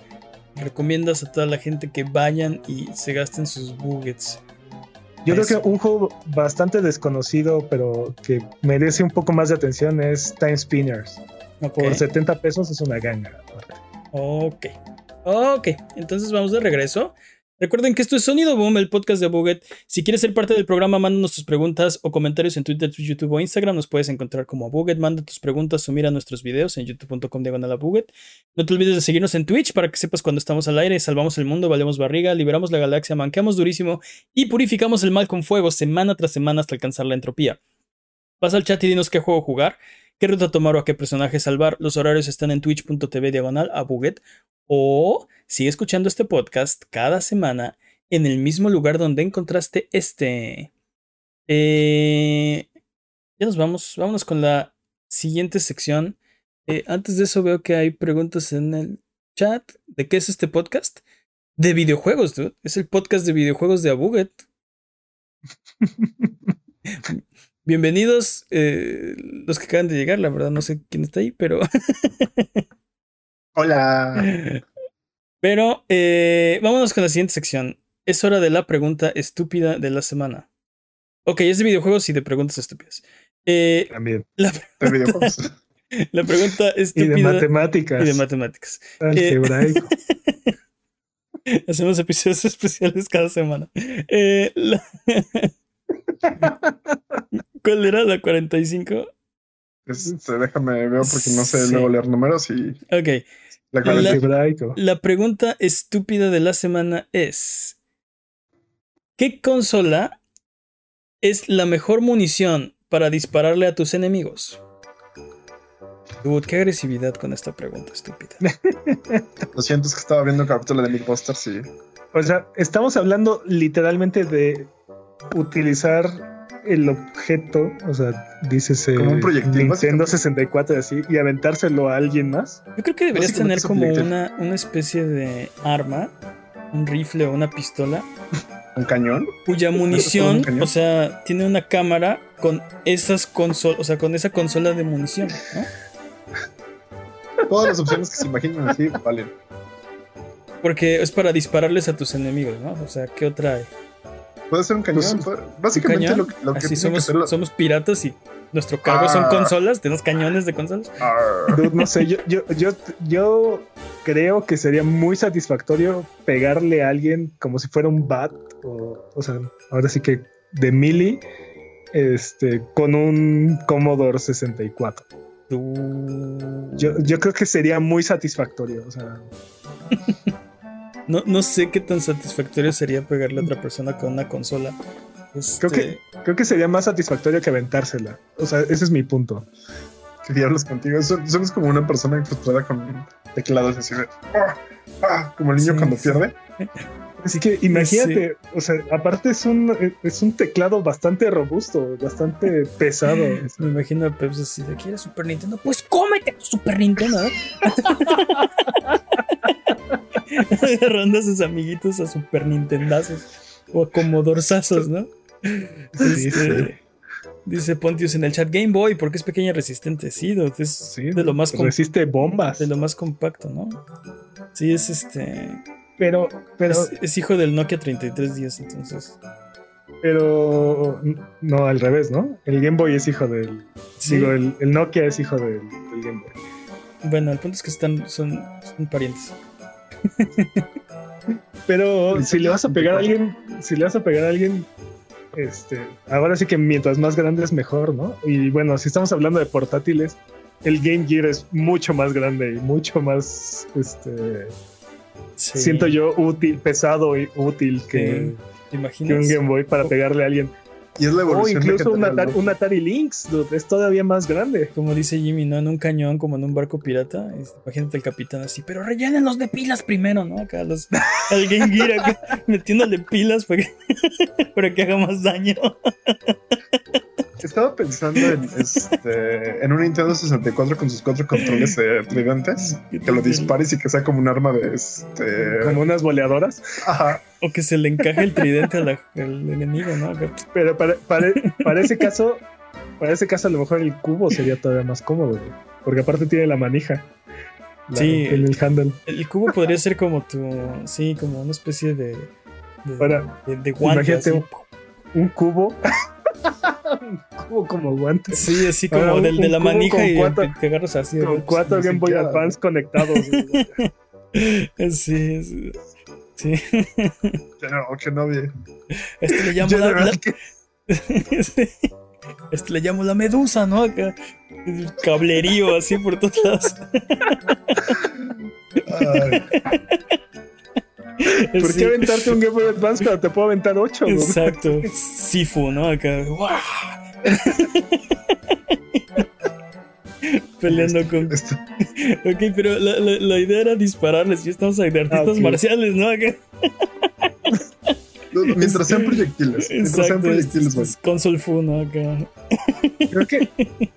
recomiendas a toda la gente que vayan y se gasten sus buggets? Yo creo que un juego bastante desconocido, pero que merece un poco más de atención es Time Spinners. Por 70 pesos es una ganga. Ok. Ok, entonces vamos de regreso. Recuerden que esto es Sonido Boom, el podcast de Buget. Si quieres ser parte del programa, mándanos tus preguntas o comentarios en Twitter, YouTube o Instagram. Nos puedes encontrar como Buget. Manda tus preguntas o mira nuestros videos en youtube.com diagonal Buget. No te olvides de seguirnos en Twitch para que sepas cuando estamos al aire. Salvamos el mundo, valemos barriga, liberamos la galaxia, manqueamos durísimo y purificamos el mal con fuego semana tras semana hasta alcanzar la entropía. Pasa al chat y dinos qué juego jugar qué ruta tomar o a qué personaje salvar. Los horarios están en twitch.tv diagonal a Buget o sigue escuchando este podcast cada semana en el mismo lugar donde encontraste este. Eh, ya nos vamos, vámonos con la siguiente sección. Eh, antes de eso veo que hay preguntas en el chat de qué es este podcast. De videojuegos, dude. Es el podcast de videojuegos de Abuget. Bienvenidos eh, los que acaban de llegar, la verdad no sé quién está ahí, pero... Hola. Pero eh, vámonos con la siguiente sección. Es hora de la pregunta estúpida de la semana. Ok, es de videojuegos y de preguntas estúpidas. Eh, También. La, de videojuegos. la pregunta estúpida. Y de matemáticas. Y de matemáticas. Algebraico. hacemos episodios especiales cada semana. Eh, ¿Cuál era la 45? Este, déjame ver porque no sé luego leer números y. Ok. La, la, pregunta estúpida de la semana es: ¿Qué consola es la mejor munición para dispararle a tus enemigos? qué agresividad con esta pregunta estúpida. Lo siento, es que estaba viendo un capítulo de Mythbusters y. O sea, estamos hablando literalmente de utilizar el objeto, o sea, dices como un proyectil, Nintendo 64 y así, y aventárselo a alguien más. Yo creo que deberías tener como una, una especie de arma, un rifle o una pistola. ¿Un cañón? Cuya munición, o sea, tiene una cámara con esas consolas, o sea, con esa consola de munición, ¿no? Todas las opciones que se imaginen así valen. Porque es para dispararles a tus enemigos, ¿no? O sea, ¿qué otra hay? Puede ser un cañón. Pues, básicamente lo, lo, que somos, somos piratas y nuestro cargo son ah. consolas, tenemos cañones de consolas. no sé, yo, yo, yo, yo creo que sería muy satisfactorio pegarle a alguien como si fuera un bat, o, o sea, ahora sí que de mili, este, con un Commodore 64. Yo, yo creo que sería muy satisfactorio, o sea. No, no sé qué tan satisfactorio sería pegarle a otra persona con una consola. Creo, que, este, creo que sería más satisfactorio que aventársela. O sea, ese es mi punto. ¿Qué diablos contigo? Somos como una persona frustrada con teclados así de. Ah, ah", como el niño cuando pierde. Así que imagínate, o sea, aparte es un, es un teclado bastante robusto, bastante pesado. Me imagino a Peps así de ¿quieres Super Nintendo? Pues cómete tu Super Nintendo. Agarrando a sus amiguitos a Super Nintendazos o a Comodorzazos, ¿no? Este, dice Pontius en el chat Game Boy, porque es pequeña y resistente. Sí, es de lo más resiste bombas. De lo más compacto, ¿no? Sí, es este. Pero, pero. Es, hijo del Nokia 3310, entonces. Pero no, al revés, ¿no? El Game Boy es hijo del. Digo, el, Nokia es hijo del, Game Boy. Bueno, el punto es que están, son, son parientes. Pero si le vas a pegar a alguien, si le vas a pegar a alguien, este, ahora sí que mientras más grande es mejor, ¿no? Y bueno, si estamos hablando de portátiles, el Game Gear es mucho más grande y mucho más, este, siento yo útil, pesado y útil que, que un Game Boy para pegarle a alguien. Y es la evolución. O incluso un Atari, un Atari, Lynx, es todavía más grande. Como dice Jimmy, ¿no? En un cañón, como en un barco pirata. Imagínate el capitán así, pero rellénenlos de pilas primero, ¿no? Acá los, al Game Gear acá, metiéndole pilas para que, para que haga más daño. Estaba pensando en, este, en un Nintendo 64 con sus cuatro controles eh, tridentes, que lo dispares y que sea como un arma de este. Como unas boleadoras. Ajá. O que se le encaje el tridente al enemigo, ¿no? Pero para, para, ese caso, para ese caso, a lo mejor el cubo sería todavía más cómodo, porque aparte tiene la manija. sí, el, el, handle. El cubo podría ser como tu. Sí, como una especie de. de, de, guante. Imagínate un cubo como, como guantes. Sí, así como del de la manija y te agarras así. Con cuatro Game Boy Advance conectados. sí, sí. Sí. No, que no vi. Este le llamo la, Este le llamo la medusa, ¿no? Acá. El cablerío así por todos lados. Ay. ¿Por qué aventarte un Game Boy Advance cuando te puedo aventar 8? Exacto. Sifu, ¿no? Acá. Peleando con. ok, pero la, la, idea era dispararles. Y estamos de artistas ah, marciales, ¿no? Acá. Mientras sean proyectiles. Mientras sean proyectiles, es, Console Fu, ¿no? Acá. Creo que,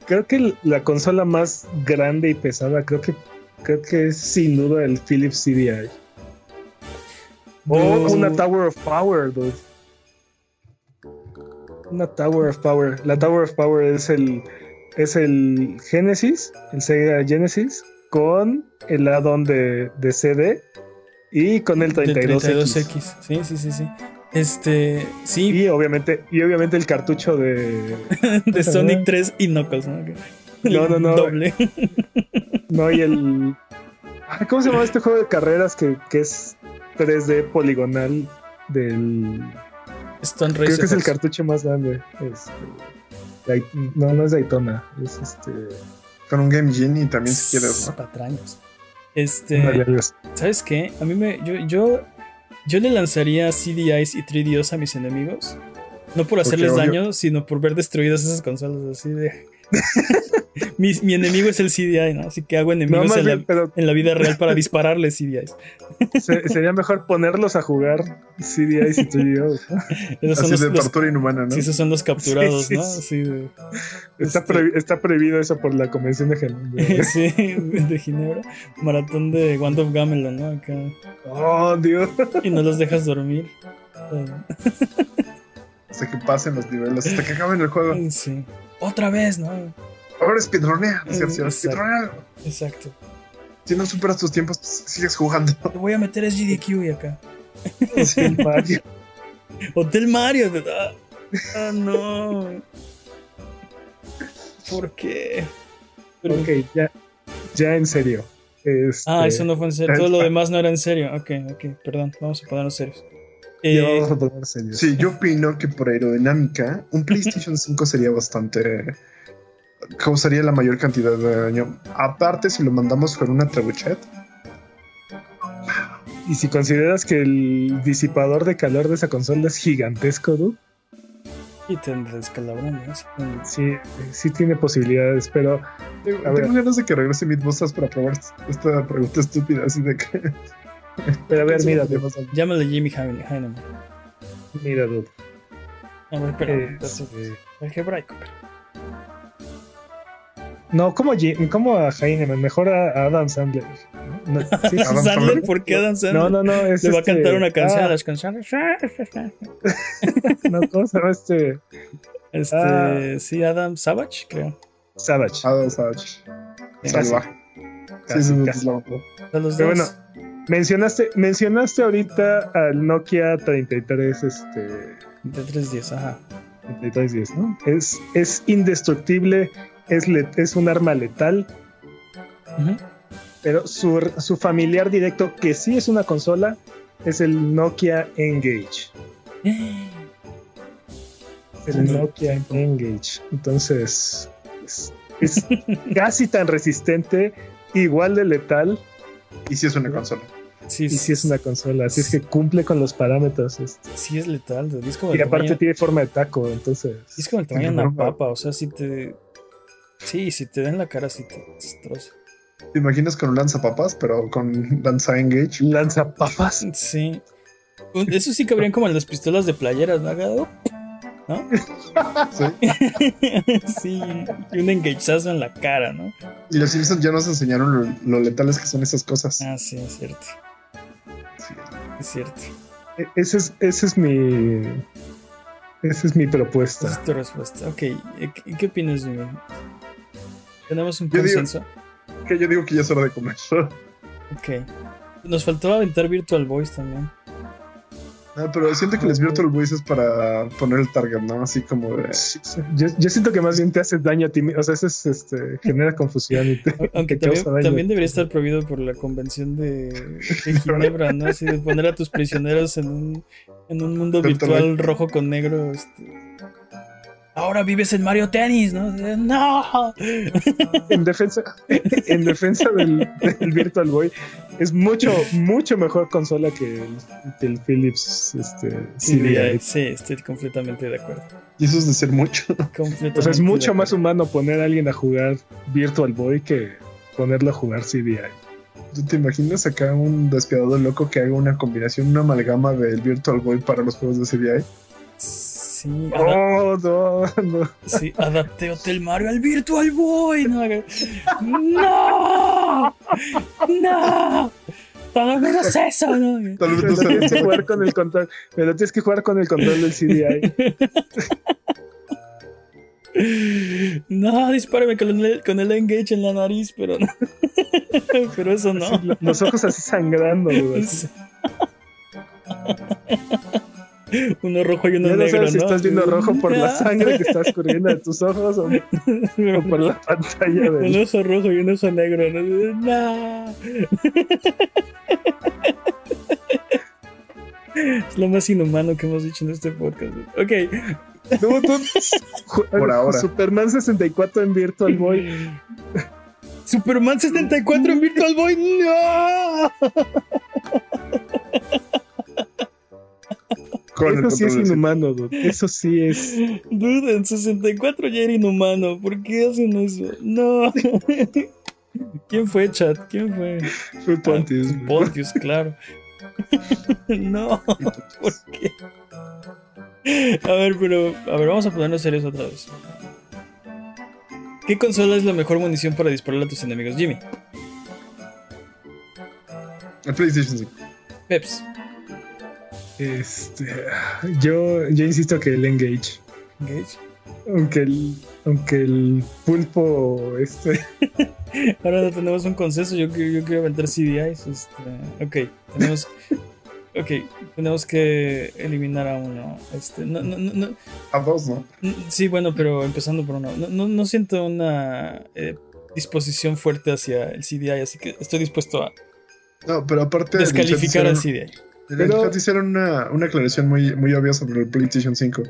creo que la consola más grande y pesada, creo que, creo que es sin duda el Philips CDI. Oh, una Tower of Power, dude. Una Tower of Power. La Tower of Power es el es el Genesis, el Sega Genesis, con el addon de, de CD y con el 32X. x Sí, sí, sí, sí. Este, sí. Y obviamente, y obviamente el cartucho de. de Sonic 3 y Knuckles, ¿no? No, no, no. Doble. no, y el. ¿Cómo se llama este juego de carreras que, que es 3D poligonal del. Stone Creo que es el cartucho más grande. Este, no, no es Daytona. Es este. Con un Game Genie también si quieres, ¿no? Patraños. Este. ¿Sabes qué? A mí me. Yo, yo yo le lanzaría CDIs y 3DOs a mis enemigos. No por hacerles daño, sino por ver destruidas esas consolas así de. mi, enemigo es el CDI, ¿no? Así que hago enemigos en, la, vida real para dispararles CDIs. sería mejor ponerlos a jugar CDIs y 3DOs. Así de tortura inhumana, ¿no? Sí, esos son los capturados, ¿no? Sí, está, este está, prohibido eso por la Convención de Ginebra. sí, de Ginebra. Maratón de Wand of Gamelon, ¿no? Acá. Oh, Dios. Y no los dejas dormir. hasta que pasen los niveles, hasta que acaben el juego. Sí otra vez, ¿no? Ahora speedronea, ¿cierto? Speedronea. Exacto. Si no superas tus tiempos, pues, sigues jugando. Te voy a meter SGDQ y acá. Hotel Mario. Hotel Mario. Ah, ah, no. ¿Por qué? Ok, ya, ya en serio. Este, ah, eso no fue en serio. Todo lo demás no era en serio. Ok, ok, perdón. Vamos a ponernos serios. Eh, sí, yo opino que por aerodinámica, un PlayStation 5 sería bastante. causaría la mayor cantidad de daño. Aparte, si lo mandamos con una trebuchet. Y si consideras que el disipador de calor de esa consola es gigantesco, ¿tú? Y tendrá escalabrones. Sí, sí tiene posibilidades, pero. Tengo, ganas de que regrese Midbusters para probar esta pregunta estúpida, así de que. Pero a ver, mira. Llámale Jimmy Heinemann. Mira, dude. A ver, espera. Eh, entonces, eh, algebraico, No, como, como a Heinemann, mejor a, Adam Sandler. No, ¿Adam Sandler? ¿Por qué Adam Sandler? No, no, no. Es Le va a cantar este, una canción a ah. las canciones. no, ¿cómo se llama este? Este, ah. sí, Adam Savage, creo. Savage. Adam Savage. Salvaje. Casi, sí, casi. Pero bueno, Mencionaste, mencionaste ahorita al Nokia 33, este. 3310, ajá. 3310, ¿no? Es, es indestructible, es, es un arma letal. Pero su, su, familiar directo, que sí es una consola, es el Nokia Engage. el Nokia Engage. Entonces, es, es casi tan resistente, igual de letal. Y si es una consola. Sí, y sí es una consola, así es que cumple con los parámetros. Este. Sí es letal, y aparte tiene forma de taco, entonces. Es como el tamaño de una papa, o sea, si te... Sí, si te den la cara, sí te destroza. ¿Te imaginas con un lanzapapas, pero con lanza engage? ¿Lanzapapas? Sí. Eso sí cabrían como en las pistolas de playeras, ¿no? ¿No? sí. sí, y un engageazo en la cara, ¿no? Y los Simpsons ya nos enseñaron lo letales que son esas cosas. Ah, sí, es cierto. Es cierto. E, ese es, ese es mi. Esa es mi propuesta. Esa es tu respuesta. Ok. ¿Y qué opinas, Jimmy? ¿Tenemos un consenso? que yo digo que ya es hora de comer. ok. Nos faltó aventar Virtual Voice también. Ah, pero siento que les Virtual Voice es para poner el target, ¿no? Así como de. Yo, siento que más bien te hace daño a ti O sea, eso es, este, genera confusión. Y Aunque también, debería estar prohibido por la convención de, Ginebra, ¿no? Así de poner a tus prisioneros en un, en un mundo virtual rojo con negro. Este, ahora vives en Mario Tennis, ¿no? No. En defensa, en defensa del, Virtual Boy, es mucho, mucho mejor consola que el, Philips este, CDI. Sí, estoy completamente de acuerdo. Y eso es decir mucho. O sea, es mucho más humano poner a alguien a jugar Virtual Boy que ponerlo a jugar CDI. ¿Tú te imaginas acá un despiadado loco que haga una combinación, una amalgama del Virtual Boy para los juegos de CDI? Sí, oh, no, no. sí, adapté Hotel Mario al Virtual Boy. No, no, no. Todo menos eso, ¿no? Todo pero tienes que jugar con el control. Pero tienes que jugar con el control del CDI. No, dispárame con el, con el engage en la nariz, pero no. pero eso no. los ojos así sangrando, Uno rojo y uno negro. No sabes si estás viendo rojo por la sangre que está escurriendo de tus ojos o, por la pantalla. Un ojo rojo y un ojo negro. No. Es lo más inhumano que hemos dicho en este podcast. Ok. por ahora. Superman 64 en Virtual Boy. Superman 64 en Virtual Boy. ¡No! Eso sí es inhumano, dude. Eso sí es. Dude, en 64 ya era inhumano. ¿Por qué hacen eso? No. ¿Quién fue, chat? ¿Quién fue? Fue Pontius. Ah, Pontius, claro. no, ¿por qué? A ver, pero. A ver, vamos a ponernos serios otra vez. ¿Qué consola es la mejor munición para disparar a tus enemigos, Jimmy? El PlayStation 5. Peps. Este, yo, yo insisto que el Engage. Engage. Aunque el, aunque el pulpo este. Ahora no tenemos un consenso. Yo, yo quiero vender CDIs. Este, ok, tenemos. Ok, tenemos que eliminar a uno. Este, no, no, no, a dos, ¿no? Sí, bueno, pero empezando por uno. No, no, siento una eh, disposición fuerte hacia el CDI, así que estoy dispuesto a. No, pero aparte. Descalificar al CDI. Pero... hicieron una, una, aclaración muy, muy obvia sobre el PlayStation 5.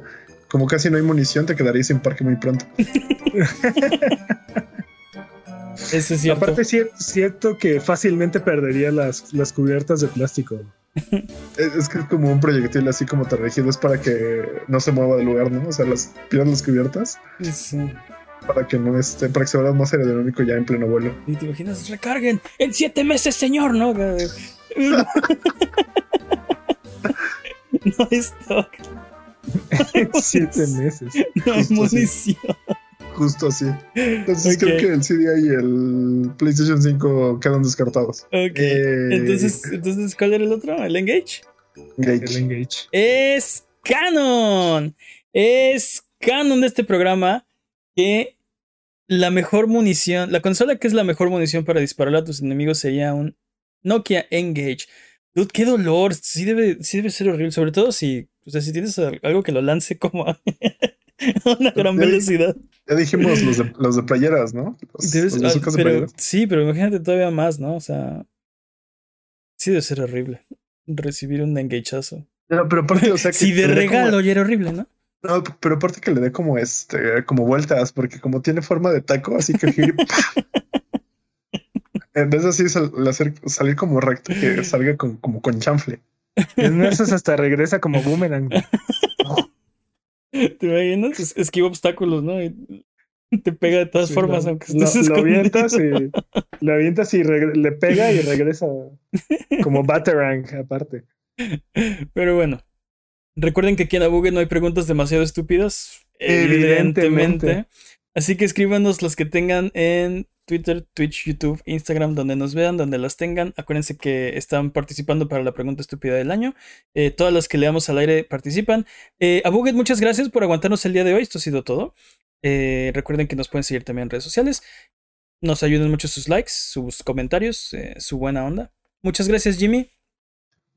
Como casi no hay munición, te quedarías sin parque muy pronto. Eso es cierto. Aparte, es cierto que fácilmente perdería las, las cubiertas de plástico. Es, que es como un proyectil así como tejido, es para que no se mueva del lugar, ¿no? O sea, las pierdan las cubiertas. Sí. Para que no esté, para que se vea más aerodinámico ya en pleno vuelo. Y te imaginas, recarguen en siete meses, señor, ¿no? no hay stock. Siete meses. No hay munición. Justo así. Entonces creo que el CDI y el PlayStation 5 quedan descartados. Ok. Eh, entonces, entonces, ¿cuál era el otro? ¿El Engage? Engage. El Engage. Es canon. Es canon de este programa que la mejor munición, la consola que es la mejor munición para dispararle a tus enemigos sería un Nokia Engage. Dude, qué dolor. Sí debe, sí debe ser horrible. Sobre todo si, o sea, si tienes algo que lo lance como a una gran velocidad. Ya dijimos los de, los de playeras, ¿no? Ah, sí, pero imagínate todavía más, ¿no? O sea, sí debe ser horrible recibir un engachazo. Pero, pero aparte, o sea, que si de regalo ya era horrible, ¿no? No, pero aparte que le dé como este, como vueltas, porque como tiene forma de taco, así que En vez de así salir como recto, que salga como con chanfle. En esas hasta regresa como boomerang. ¿Te imaginas? Esquiva obstáculos, ¿no? te pega de todas formas, aunque estés lo, lo avientas y lo avientas y le pega y regresa como Batarang aparte. Pero bueno, recuerden que aquí en Abugue no hay preguntas demasiado estúpidas, evidentemente. Así que escríbanos las que tengan en Twitter, Twitch, YouTube, Instagram, donde nos vean, donde las tengan. Acuérdense que están participando para la pregunta estúpida del año. Eh, todas las que leamos al aire participan. Eh, a Buget, muchas gracias por aguantarnos el día de hoy. Esto ha sido todo. Eh, recuerden que nos pueden seguir también en redes sociales. Nos ayudan mucho sus likes, sus comentarios, su buena onda. Muchas gracias, Jimmy.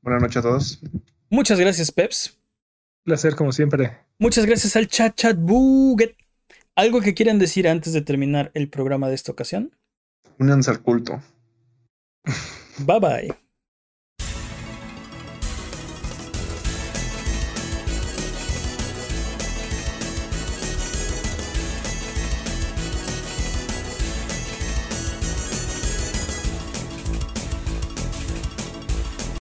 Buenas noches a todos. Muchas gracias, Peps. Placer, como siempre. Muchas gracias al chat, chat, Buget. ¿Algo que quieran decir antes de terminar el programa de esta ocasión? Únanse al culto. Bye bye.